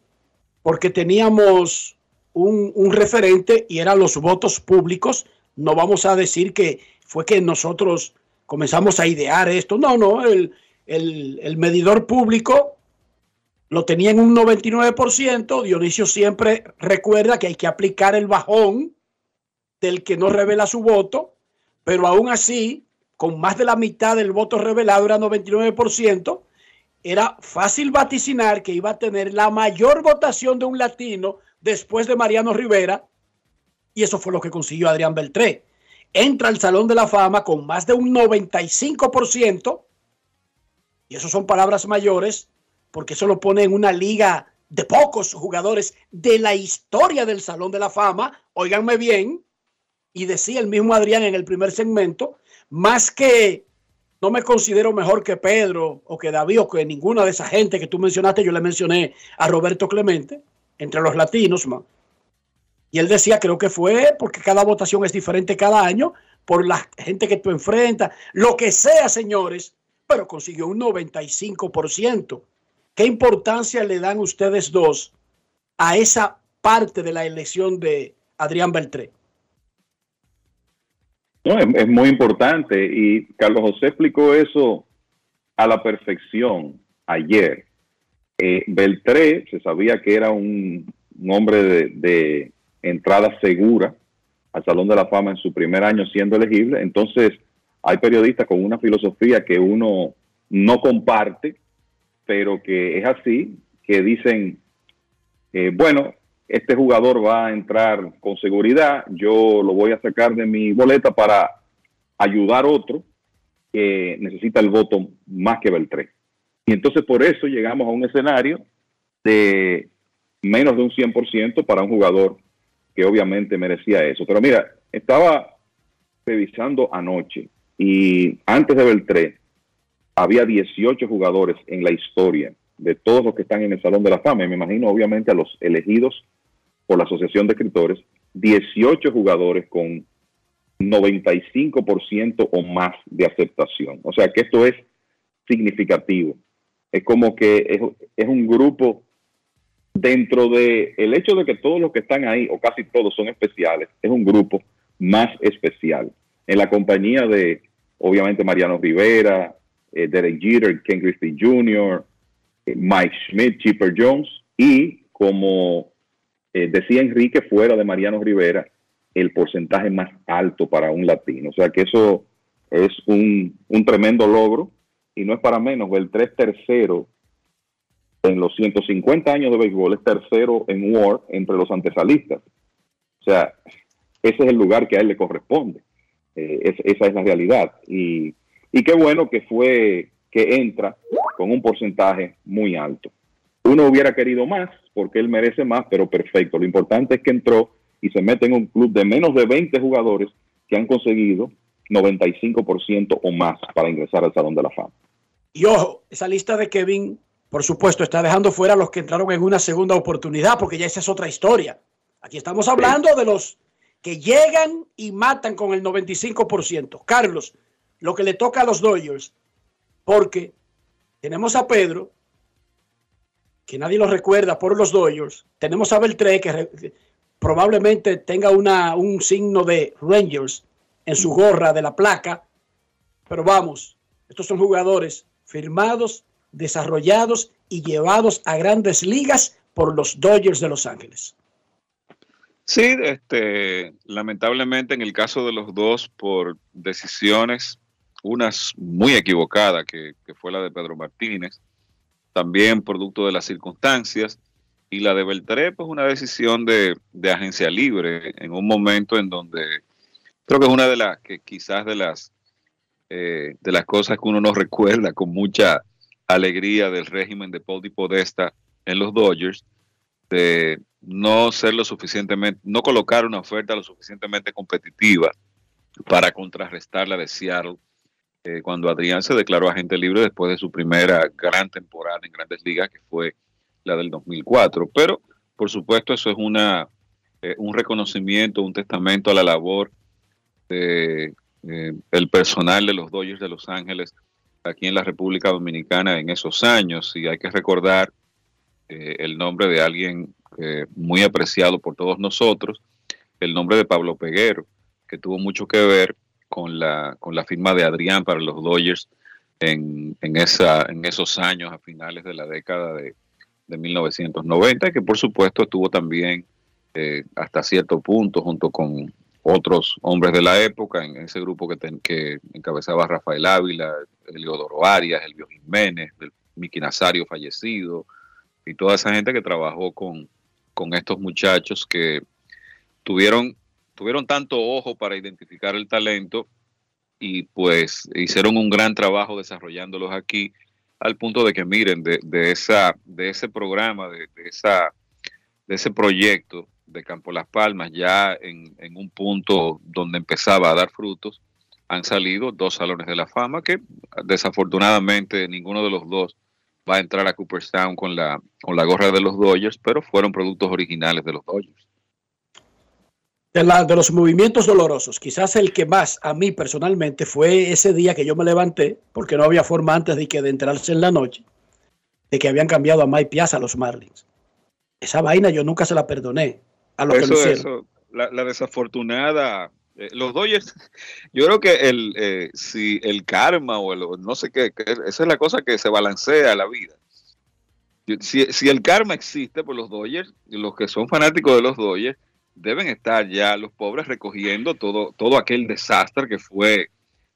porque teníamos un, referente y eran los votos públicos. No vamos a decir que fue que nosotros comenzamos a idear esto. No, no, el, el, medidor público lo tenía en un 99%. Dionisio siempre recuerda que hay que aplicar el bajón del que no revela su voto, pero aún así, con más de la mitad del voto revelado, era 99%, era fácil vaticinar que iba a tener la mayor votación de un latino después de Mariano Rivera, y eso fue lo que consiguió Adrián Beltré. Entra al Salón de la Fama con más de un 95%, y eso son palabras mayores, porque eso lo pone en una liga de pocos jugadores de la historia del Salón de la Fama, óiganme bien, y decía el mismo Adrián en el primer segmento, más que no me considero mejor que Pedro o que David o que ninguna de esa gente que tú mencionaste, yo le mencioné a Roberto Clemente, entre los latinos, y él decía, creo que fue porque cada votación es diferente cada año, por la gente que tú enfrentas, lo que sea, señores, pero consiguió un 95%. ¿Qué importancia le dan ustedes dos a esa parte de la elección de Adrián Beltré? No, es, muy importante y Carlos José explicó eso a la perfección ayer. Eh, Beltré se sabía que era un, hombre de, entrada segura al Salón de la Fama en su primer año siendo elegible. Entonces, hay periodistas con una filosofía que uno no comparte, pero que es así, que dicen, eh, bueno, este jugador va a entrar con seguridad, yo lo voy a sacar de mi boleta para ayudar a otro que necesita el voto más que Beltré. Y entonces por eso llegamos a un escenario de menos de un 100% para un jugador que obviamente merecía eso. Pero mira, estaba revisando anoche y antes de Beltré había 18 jugadores en la historia de todos los que están en el Salón de la Fama. Me imagino obviamente a los elegidos por la Asociación de Escritores, 18 jugadores con 95% o más de aceptación. O sea que esto es significativo. Es como que es, un grupo dentro de el hecho de que todos los que están ahí, o casi todos son especiales, es un grupo más especial. En la compañía de, obviamente, Mariano Rivera, eh, Derek Jeter, Ken Christie Jr., eh, Mike Schmidt, Chipper Jones, y como eh, decía Enrique, fuera de Mariano Rivera, el porcentaje más alto para un latino. O sea que eso es un, tremendo logro y no es para menos. El 3 tercero en los 150 años de béisbol es tercero en WAR entre los antesalistas. O sea, ese es el lugar que a él le corresponde. Esa es la realidad. Y, y qué bueno que fue que entra con un porcentaje muy alto. Uno hubiera querido más porque él merece más, pero perfecto. Lo importante es que entró y se mete en un club de menos de 20 jugadores que han conseguido 95% o más para ingresar al Salón de la Fama. Y ojo, esa lista de Kevin, por supuesto, está dejando fuera a los que entraron en una segunda oportunidad, porque ya esa es otra historia. Aquí estamos hablando de los que llegan y matan con el 95%. Carlos, lo que le toca a los Dodgers, porque tenemos a Pedro, que nadie lo recuerda por los Dodgers. Tenemos a Beltré, que probablemente tenga una, un signo de Rangers en su gorra de la placa. Pero vamos, estos son jugadores firmados, desarrollados y llevados a grandes ligas por los Dodgers de Los Ángeles. Sí, este, lamentablemente en el caso de los dos, por decisiones, unas muy equivocadas, que, fue la de Pedro Martínez, también producto de las circunstancias. Y la de Beltré, pues una decisión de, agencia libre en un momento en donde creo que es una de las que quizás de las eh, de las cosas que uno no <laughs> recuerda con mucha alegría del régimen de Paul Di Podesta en los Dodgers, de no ser lo suficientemente, no colocar una oferta lo suficientemente competitiva para contrarrestar la de Seattle eh, cuando Adrián se declaró agente libre después de su primera gran temporada en grandes ligas, que fue la del 2004. Pero, por supuesto, eso es una, eh, un reconocimiento, un testamento a la labor del de, eh, personal de los Dodgers de Los Ángeles aquí en la República Dominicana en esos años. Y hay que recordar el nombre de alguien muy apreciado por todos nosotros, el nombre de Pablo Peguero, que tuvo mucho que ver con la, con la firma de Adrián para los Dodgers en, en, esa, en esos años a finales de la década de, de 1990, que por supuesto estuvo también eh, hasta cierto punto junto con, otros hombres de la época, en ese grupo que, que encabezaba Rafael Ávila, Eliodoro Arias, Elvio Jiménez, el fallecido, y toda esa gente que trabajó con, con estos muchachos que tuvieron, tuvieron tanto ojo para identificar el talento y pues hicieron un gran trabajo desarrollándolos aquí al punto de que miren de, de esa de ese programa de, esa de ese proyecto de Campo Las Palmas ya en, en, un punto donde empezaba a dar frutos han salido dos salones de la fama que desafortunadamente ninguno de los dos va a entrar a Cooperstown con la con la gorra de los Dodgers pero fueron productos originales de los Dodgers de, la, de los movimientos dolorosos, quizás el que más a mí personalmente fue ese día que yo me levanté, porque no había forma antes de que de enterarse en la noche, de que habían cambiado a Mike Piazza a los Marlins. Esa vaina yo nunca se la perdoné a los eso, que Eso, la, la desafortunada eh, los Dodgers, <laughs> yo creo que el, eh, si el karma o el, no sé qué, esa es la cosa que se balancea la vida. Si, si, el karma existe por los Dodgers, los que son fanáticos de los Dodgers, deben estar ya los pobres recogiendo todo, todo aquel desastre que fue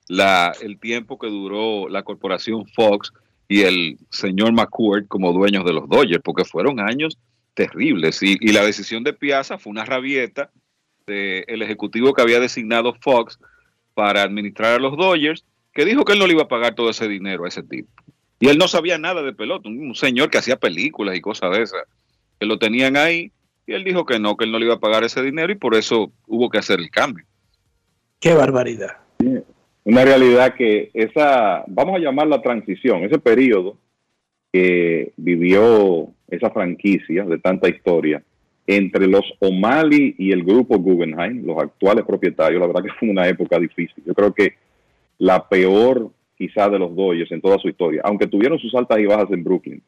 la, el tiempo que duró la corporación Fox y el señor McCourt como dueños de los Dodgers, porque fueron años terribles. Y, y la decisión de Piazza fue una rabieta del ejecutivo que había designado Fox para administrar a los Dodgers, que dijo que él no le iba a pagar todo ese dinero a ese tipo. Y él no sabía nada de pelota, un señor que hacía películas y cosas de esas, que lo tenían ahí y él dijo que no, que él no le iba a pagar ese dinero y por eso hubo que hacer el cambio. Qué barbaridad. Una realidad que esa, vamos a llamar la transición, ese periodo que vivió esa franquicia de tanta historia entre los O'Malley y el grupo Guggenheim, los actuales propietarios, la verdad que fue una época difícil. Yo creo que la peor quizá de los Dodgers en toda su historia, aunque tuvieron sus altas y bajas en Brooklyn,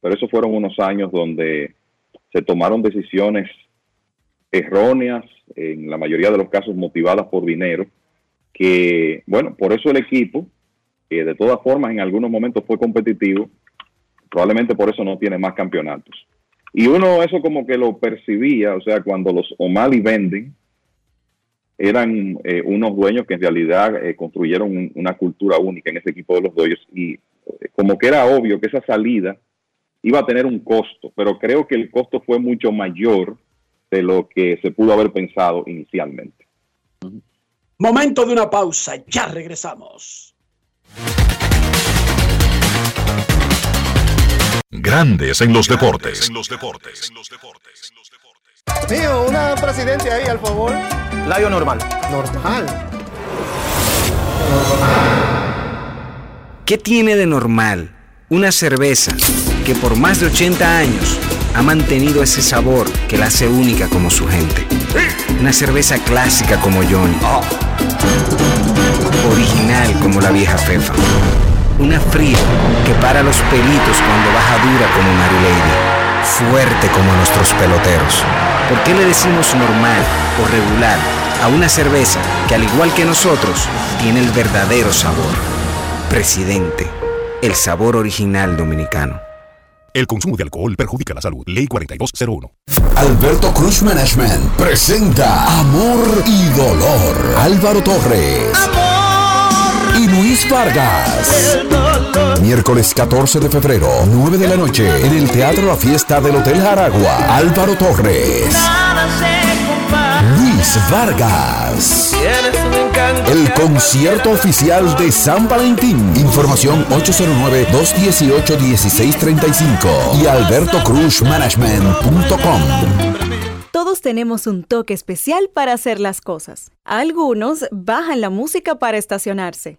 pero esos fueron unos años donde se tomaron decisiones erróneas, en la mayoría de los casos motivadas por dinero, que, bueno, por eso el equipo, que de todas formas en algunos momentos fue competitivo, probablemente por eso no tiene más campeonatos. Y uno eso como que lo percibía, o sea, cuando los O'Malley venden, eran eh, unos dueños que en realidad eh, construyeron una cultura única en ese equipo de los Dodgers y eh, como que era obvio que esa salida iba a tener un costo, pero creo que el costo fue mucho mayor de lo que se pudo haber pensado inicialmente. Momento de una pausa, ya regresamos. Grandes en los deportes. En los deportes. Mío, una presidencia ahí, al favor. Layo normal. Normal. ¿Qué tiene de normal una cerveza que por más de 80 años ha mantenido ese sabor que la hace única como su gente. Una cerveza clásica como Johnny. Original como la vieja Fefa. Una fría que para los pelitos cuando baja dura como Mary Lady. Fuerte como nuestros peloteros. ¿Por qué le decimos normal o regular a una cerveza que al igual que nosotros tiene el verdadero sabor? Presidente, el sabor original dominicano. El consumo de alcohol perjudica la salud. Ley 4201. Alberto Cruz Management presenta Amor y Dolor. Álvaro Torres. Amor. Y Luis Vargas. Miércoles 14 de febrero, 9 de la noche, en el Teatro La Fiesta del Hotel Jaragua. Álvaro Torres. Luis Vargas. El concierto oficial de San Valentín. Información 809-218-1635 y albertocruzmanagement.com. Todos tenemos un toque especial para hacer las cosas. Algunos bajan la música para estacionarse.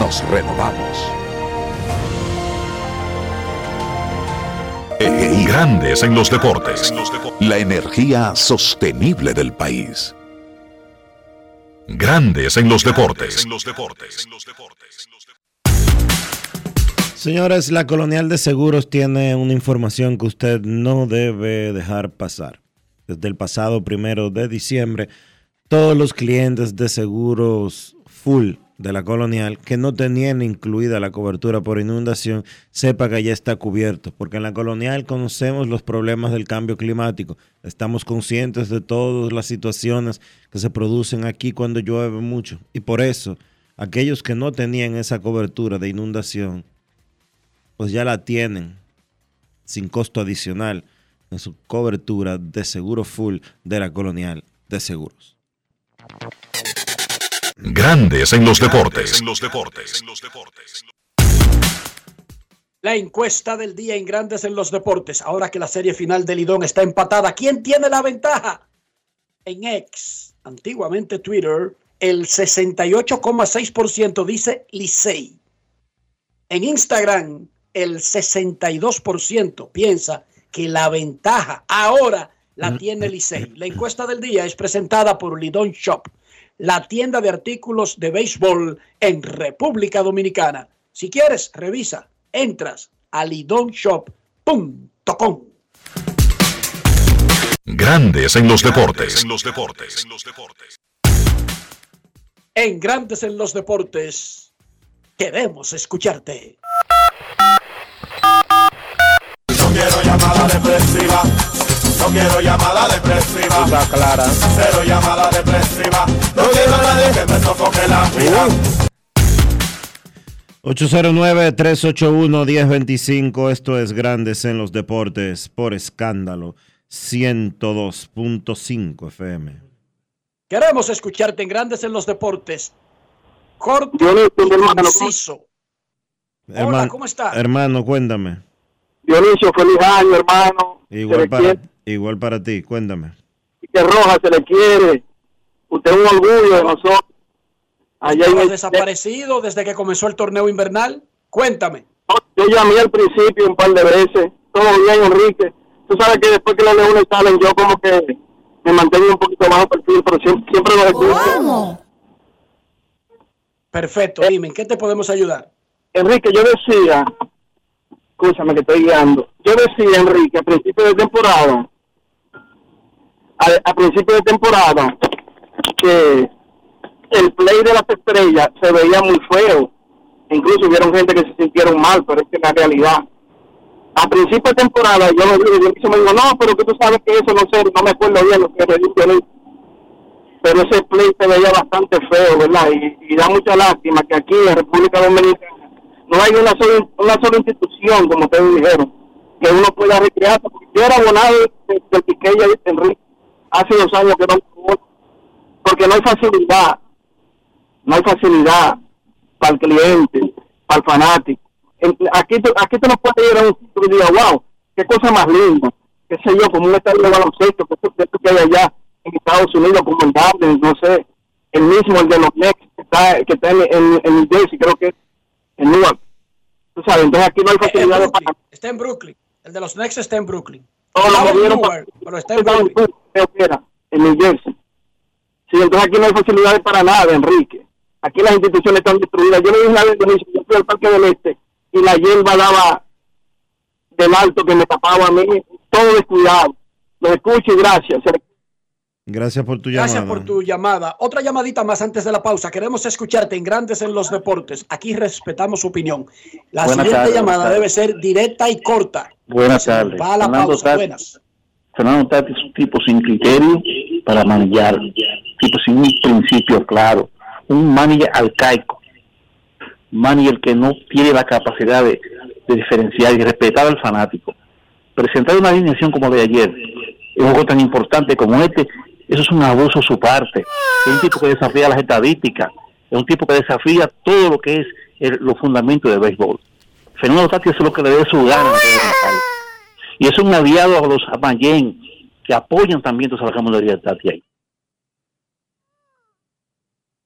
nos renovamos. Grandes en los deportes. La energía sostenible del país. Grandes en los deportes. Señores, la Colonial de Seguros tiene una información que usted no debe dejar pasar. Desde el pasado primero de diciembre, todos los clientes de seguros full de la colonial que no tenían incluida la cobertura por inundación, sepa que ya está cubierto, porque en la colonial conocemos los problemas del cambio climático, estamos conscientes de todas las situaciones que se producen aquí cuando llueve mucho, y por eso aquellos que no tenían esa cobertura de inundación, pues ya la tienen sin costo adicional en su cobertura de seguro full de la colonial de seguros. Grandes en los deportes. La encuesta del día en Grandes en los deportes. Ahora que la serie final del Lidón está empatada, ¿quién tiene la ventaja? En X, antiguamente Twitter, el 68,6% dice Licey. En Instagram, el 62% piensa que la ventaja ahora la tiene Licey. La encuesta del día es presentada por Lidón Shop la tienda de artículos de béisbol en República Dominicana. Si quieres, revisa, entras a lidonshop.com. Grandes en los deportes. En Grandes en los deportes, queremos escucharte. No quiero llamada depresiva. No quiero llamada depresiva. clara. Cero llamada depresiva. No quiero a nadie que me sofoque la vida. 809-381-1025, esto es Grandes en los Deportes por escándalo 102.5 FM. Queremos escucharte en Grandes en los Deportes. Corto y conciso. Hola, Hermano- ¿cómo está? Hermano, cuéntame. Dionisio, feliz año, hermano. Igual para, igual para ti, cuéntame. y que Roja se le quiere. Usted es un orgullo de nosotros. Allá en ¿Estabas el- desaparecido desde que comenzó el torneo invernal? Cuéntame. Yo llamé al principio un par de veces. Todo bien, Enrique. Tú sabes que después que los leones salen, yo como que me mantengo un poquito bajo perfil, pero siempre, siempre los escucho. Perfecto, dime, ¿en qué te podemos ayudar? Enrique, yo decía, escúchame que estoy guiando. Yo decía, Enrique, a principio de temporada, a, principio de temporada, que el play de las estrellas se veía muy feo. Incluso hubieron gente que se sintieron mal, pero es que la realidad. A principio de temporada, yo lo dije, yo me dijo, no, pero que tú sabes que eso no sé, no me acuerdo bien lo que dijo. pero ese play se veía bastante feo, ¿verdad? Y, da mucha lástima que aquí en República Dominicana no hay una sola, una sola institución, como ustedes dijeron, que uno pueda recrear. Porque Yo era abonado del de Piqueya y de Enrique hace dos años que no porque no hay facilidad, no hay facilidad para el cliente, para el fanático. Aquí, aquí tú no puedes ir a un sitio y digas, wow, qué cosa más linda, qué sé yo, como un estadio de baloncesto, que esto, que que hay allá en Estados Unidos, como el Garden, no sé, el mismo, el de los Knicks, que está, que está en, en, en New Jersey, creo que es en Newark. Tú sabes, entonces aquí no hay facilidades Brooklyn, para... está en Brooklyn. El de los Knicks está en Brooklyn. No, lo movieron para- pero está en Brooklyn. en New Jersey. Sí, entonces aquí no hay facilidades para nada, Enrique. Aquí las instituciones están destruidas. Yo le dije una vez, yo fui al Parque del Este y la hierba daba del alto que me tapaba a mí, todo descuidado. Lo escucho y gracias. Se- Gracias por tu Gracias llamada. por tu llamada. Otra llamadita más antes de la pausa. Queremos escucharte en Grandes en los Deportes. Aquí respetamos su opinión. La Buenas siguiente tardes, llamada debe ser directa y corta. Buenas tardes. Va a la Fernando pausa. Tati- Buenas. Fernando Tati es un tipo sin criterio para manejar, tipo sin un principio claro, un manager arcaico, manager que no tiene la capacidad de, de diferenciar y respetar al fanático. Presentar una alineación como la de ayer, en un juego tan importante como este, eso es un abuso de su parte. Es un tipo que desafía las estadísticas, es un tipo que desafía todo lo que es los fundamentos del béisbol. Fernando Tati es lo que le debe su gana. Y es un aliado a los Amayén que apoyan también a la camaradería de Tati ahí.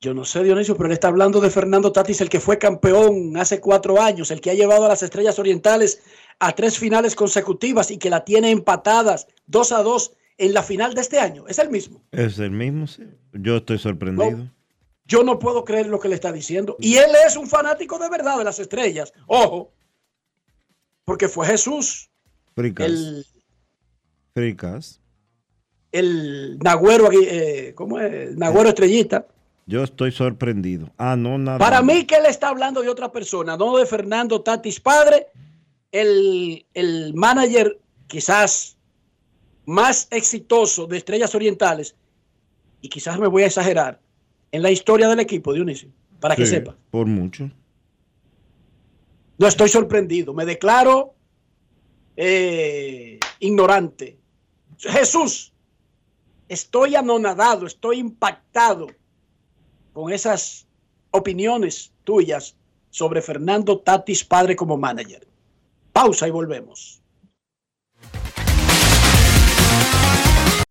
Yo no sé, Dionisio, pero él está hablando de Fernando Tatis, el que fue campeón hace cuatro años, el que ha llevado a las Estrellas Orientales a tres finales consecutivas y que la tiene empatadas dos a dos en la final de este año. Es el mismo. Es el mismo, sí. Yo estoy sorprendido. Yo no puedo creer lo que le está diciendo. Y él es un fanático de verdad de las estrellas. Ojo, porque fue Jesús, Fricas. el, Fricas. el Nagüero, eh, ¿cómo es? Nagüero Estrellita. Yo estoy sorprendido. Ah, no, nada. Para mí que él está hablando de otra persona, no de Fernando Tatis padre, el, el manager quizás más exitoso de Estrellas Orientales, y quizás me voy a exagerar, en la historia del equipo, Dionisio, para que Sí, sepa. Por mucho. No estoy sorprendido, me declaro eh, ignorante. Jesús, estoy anonadado, estoy impactado con esas opiniones tuyas sobre Fernando Tatis padre como manager. Pausa y volvemos.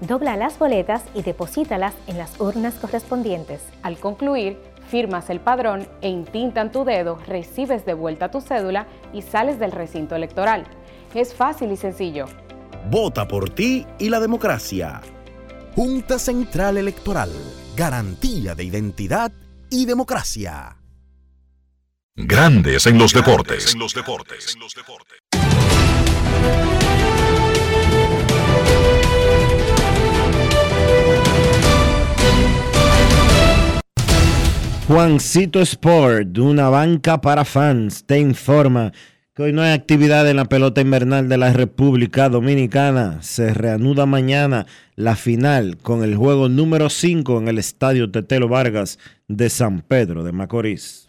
dobla las boletas y deposítalas en las urnas correspondientes. Al concluir, firmas el padrón e intintan tu dedo, recibes de vuelta tu cédula y sales del recinto electoral. Es fácil y sencillo. Vota por ti y la democracia. Junta Central Electoral. Garantía de identidad y democracia. Grandes en los deportes. En los deportes. Juancito Sport, una banca para fans, te informa que hoy no hay actividad en la pelota invernal de la República Dominicana. Se reanuda mañana la final con el juego número 5 en el Estadio Tetelo Vargas de San Pedro de Macorís.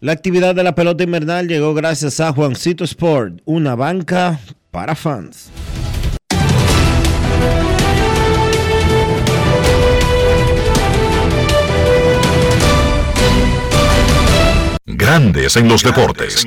La actividad de la pelota invernal llegó gracias a Juancito Sport, una banca para fans. Grandes en los deportes.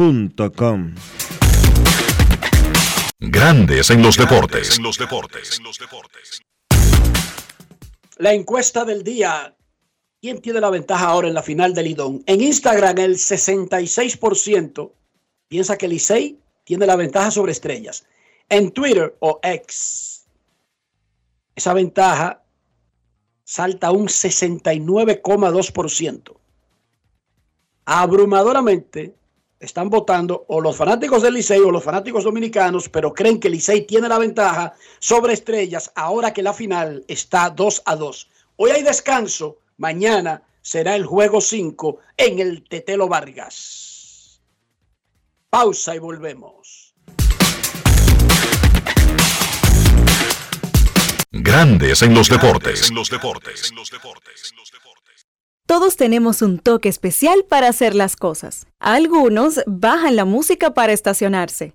Com. Grandes en los deportes. En los deportes. La encuesta del día. ¿Quién tiene la ventaja ahora en la final del Lidón? En Instagram el 66% piensa que Licey tiene la ventaja sobre estrellas. En Twitter o X, esa ventaja salta a un 69,2%. Abrumadoramente, están votando o los fanáticos del Licey o los fanáticos dominicanos, pero creen que Licey tiene la ventaja sobre Estrellas ahora que la final está 2 a 2. Hoy hay descanso, mañana será el juego 5 en el Tetelo Vargas. Pausa y volvemos. Grandes en los deportes. En los deportes. Todos tenemos un toque especial para hacer las cosas. Algunos bajan la música para estacionarse.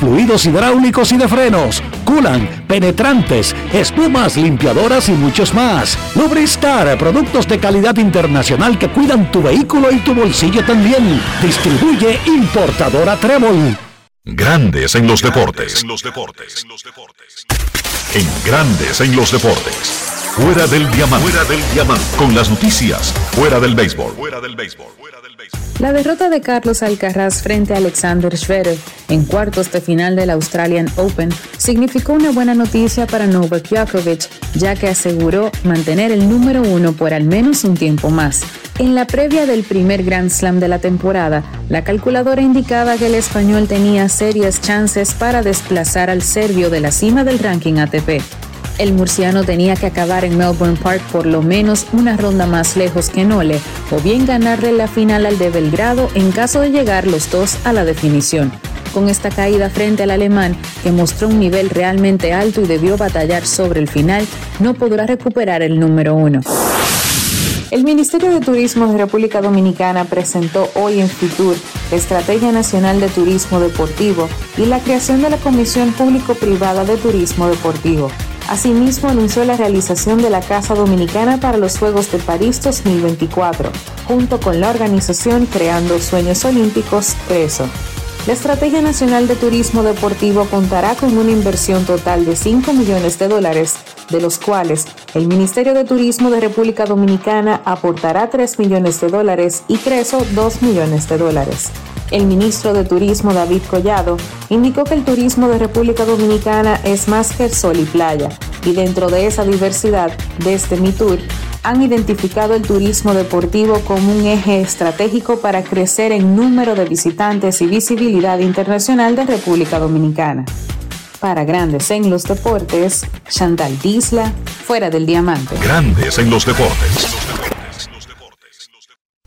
fluidos hidráulicos y de frenos, culan, penetrantes, espumas, limpiadoras y muchos más. Lubristar, productos de calidad internacional que cuidan tu vehículo y tu bolsillo también. Distribuye importadora Trébol. Grandes en los deportes. En Grandes en los deportes. Fuera del diamante. Fuera del diamante. Con las noticias. Fuera del béisbol. Fuera del béisbol. La derrota de Carlos Alcaraz frente a Alexander Zverev en cuartos de final del Australian Open significó una buena noticia para Novak Djokovic, ya que aseguró mantener el número uno por al menos un tiempo más. En la previa del primer Grand Slam de la temporada, la calculadora indicaba que el español tenía serias chances para desplazar al serbio de la cima del ranking ATP. El murciano tenía que acabar en Melbourne Park por lo menos una ronda más lejos que Nole, o bien ganarle la final al de Belgrado en caso de llegar los dos a la definición. Con esta caída frente al alemán, que mostró un nivel realmente alto y debió batallar sobre el final, no podrá recuperar el número uno. El Ministerio de Turismo de República Dominicana presentó hoy en Fitur la Estrategia Nacional de Turismo Deportivo y la creación de la Comisión Público-Privada de Turismo Deportivo. Asimismo, anunció la realización de la Casa Dominicana para los Juegos de París 2024, junto con la organización Creando Sueños Olímpicos, CRESO. La Estrategia Nacional de Turismo Deportivo contará con una inversión total de 5 millones de dólares, de los cuales el Ministerio de Turismo de República Dominicana aportará 3 millones de dólares y CRESO 2 millones de dólares. El ministro de Turismo David Collado indicó que el turismo de República Dominicana es más que el sol y playa, y dentro de esa diversidad, desde MITUR, han identificado el turismo deportivo como un eje estratégico para crecer en número de visitantes y visibilidad internacional de República Dominicana. Para Grandes en los Deportes, Chantal Disla, fuera del diamante. Grandes en los deportes.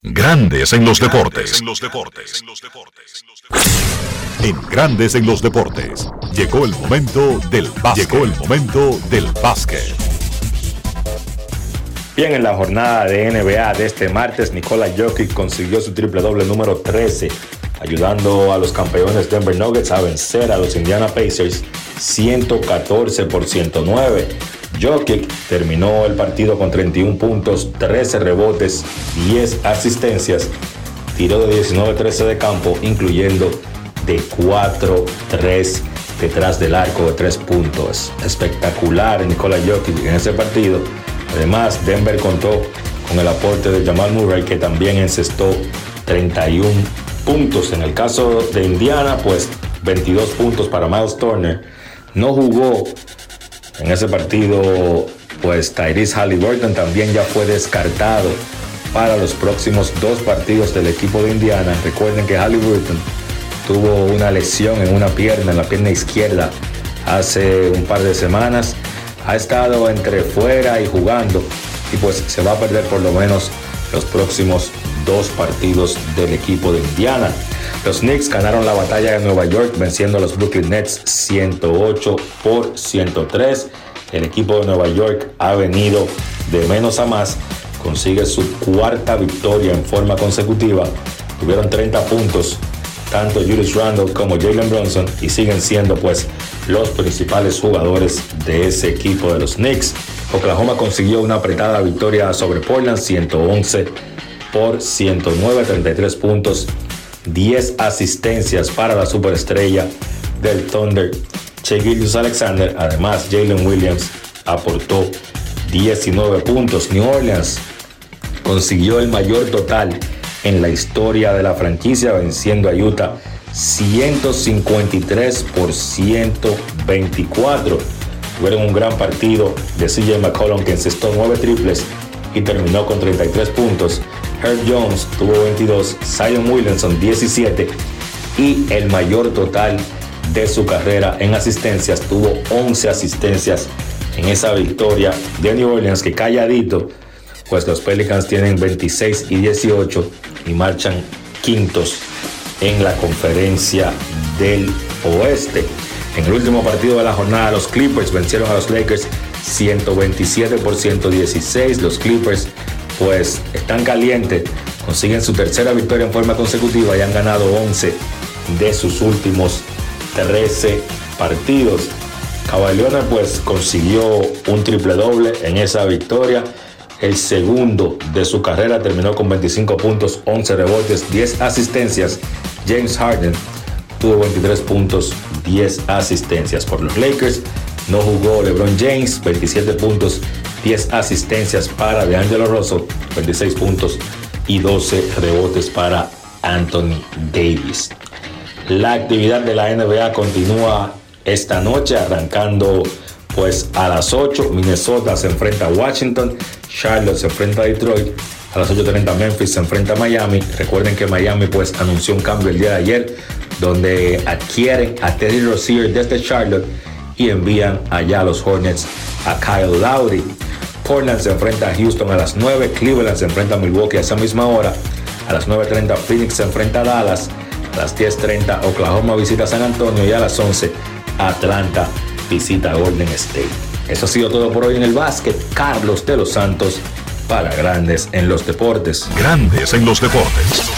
Grandes en los deportes. En Grandes en los deportes. Llegó el momento del básquet. Llegó el momento del básquet. Bien, en la jornada de NBA de este martes, Nikola Jokic consiguió su triple doble número 13, ayudando a los campeones Denver Nuggets a vencer a los Indiana Pacers 114 por 109. Jokic terminó el partido con 31 puntos, 13 rebotes, 10 asistencias, tiró de 19-13 de campo, incluyendo de 4-3 detrás del arco de 3 puntos. Espectacular Nikola Jokic en ese partido. Además, Denver contó con el aporte de Jamal Murray, que también encestó 31 puntos. En el caso de Indiana, pues 22 puntos para Miles Turner. No jugó en ese partido, pues Tyrese Halliburton también ya fue descartado para los próximos dos partidos del equipo de Indiana. Recuerden que Halliburton tuvo una lesión en una pierna, en la pierna izquierda, hace un par de semanas. ha estado entre fuera y jugando y pues se va a perder por lo menos los próximos dos partidos del equipo de Indiana. Los Knicks ganaron la batalla de Nueva York venciendo a los Brooklyn Nets 108 por 103. El equipo de Nueva York ha venido de menos a más, consigue su cuarta victoria en forma consecutiva. Tuvieron 30 puntos tanto Julius Randle como Jalen Bronson y siguen siendo pues los principales jugadores de ese equipo de los Knicks. Oklahoma consiguió una apretada victoria sobre Portland 111 por 109, 33 puntos, 10 asistencias para la superestrella del Thunder, Cheguilius Alexander. Además, Jalen Williams aportó 19 puntos. New Orleans consiguió el mayor total en la historia de la franquicia, venciendo a Utah 153 por 124. Tuvieron un gran partido de CJ McCollum que encestó 9 triples y terminó con 33 puntos. Herb Jones tuvo 22, Zion Williamson 17 y el mayor total de su carrera en asistencias. Tuvo 11 asistencias en esa victoria de New Orleans que calladito, pues los Pelicans tienen 26 y 18 y marchan quintos en la conferencia del oeste. En el último partido de la jornada, los Clippers vencieron a los Lakers 127 por 116. Los Clippers pues están calientes, consiguen su tercera victoria en forma consecutiva y han ganado 11 de sus últimos 13 partidos. Caballona pues consiguió un triple doble en esa victoria. El segundo de su carrera terminó con 25 puntos, 11 rebotes, 10 asistencias. James Harden tuvo 23 puntos, 10 asistencias por los Lakers. No jugó LeBron James, 27 puntos, 10 asistencias para DeAngelo Russell, 26 puntos y 12 rebotes para Anthony Davis. La actividad de la NBA continúa esta noche, arrancando pues a las 8. Minnesota se enfrenta a Washington, Charlotte se enfrenta a Detroit, a las 8.30 Memphis se enfrenta a Miami. Recuerden que Miami pues anunció un cambio el día de ayer, donde adquieren a Teddy Rozier desde Charlotte y envían allá a los Hornets a Kyle Lowry. Portland se enfrenta a Houston a las 9, Cleveland se enfrenta a Milwaukee a esa misma hora, a las 9.30 Phoenix se enfrenta a Dallas, a las 10.30 Oklahoma visita San Antonio y a las 11 Atlanta visita Golden State. Eso ha sido todo por hoy en el básquet. Carlos de los Santos para Grandes en los Deportes. Grandes en los Deportes.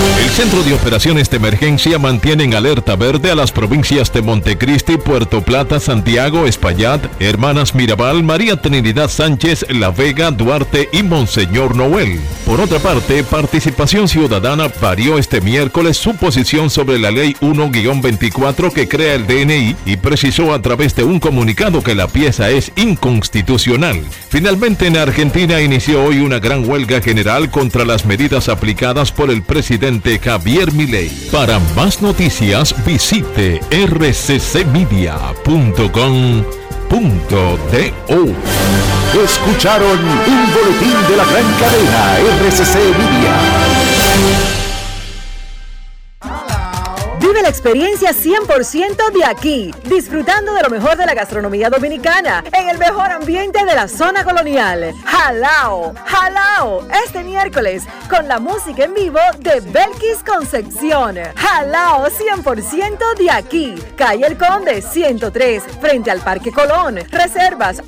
El Centro de Operaciones de Emergencia mantiene en alerta verde a las provincias de Montecristi, Puerto Plata, Santiago, Espaillat, Hermanas Mirabal, María Trinidad Sánchez, La Vega, Duarte y Monseñor Noel. Por otra parte, Participación Ciudadana varió este miércoles su posición sobre la Ley 1-24 que crea el DNI y precisó a través de un comunicado que la pieza es inconstitucional. Finalmente, en Argentina inició hoy una gran huelga general contra las medidas aplicadas por el presidente Javier Milei. Para más noticias visite rccmedia.com.do. Escucharon un boletín de la gran cadena RCC Media. Vive la experiencia 100% de aquí, disfrutando de lo mejor de la gastronomía dominicana en el mejor ambiente de la zona colonial. Jalao, jalao, este miércoles con la música en vivo de Belkis Concepción. Jalao 100% de aquí, calle El Conde 103, frente al Parque Colón. Reservas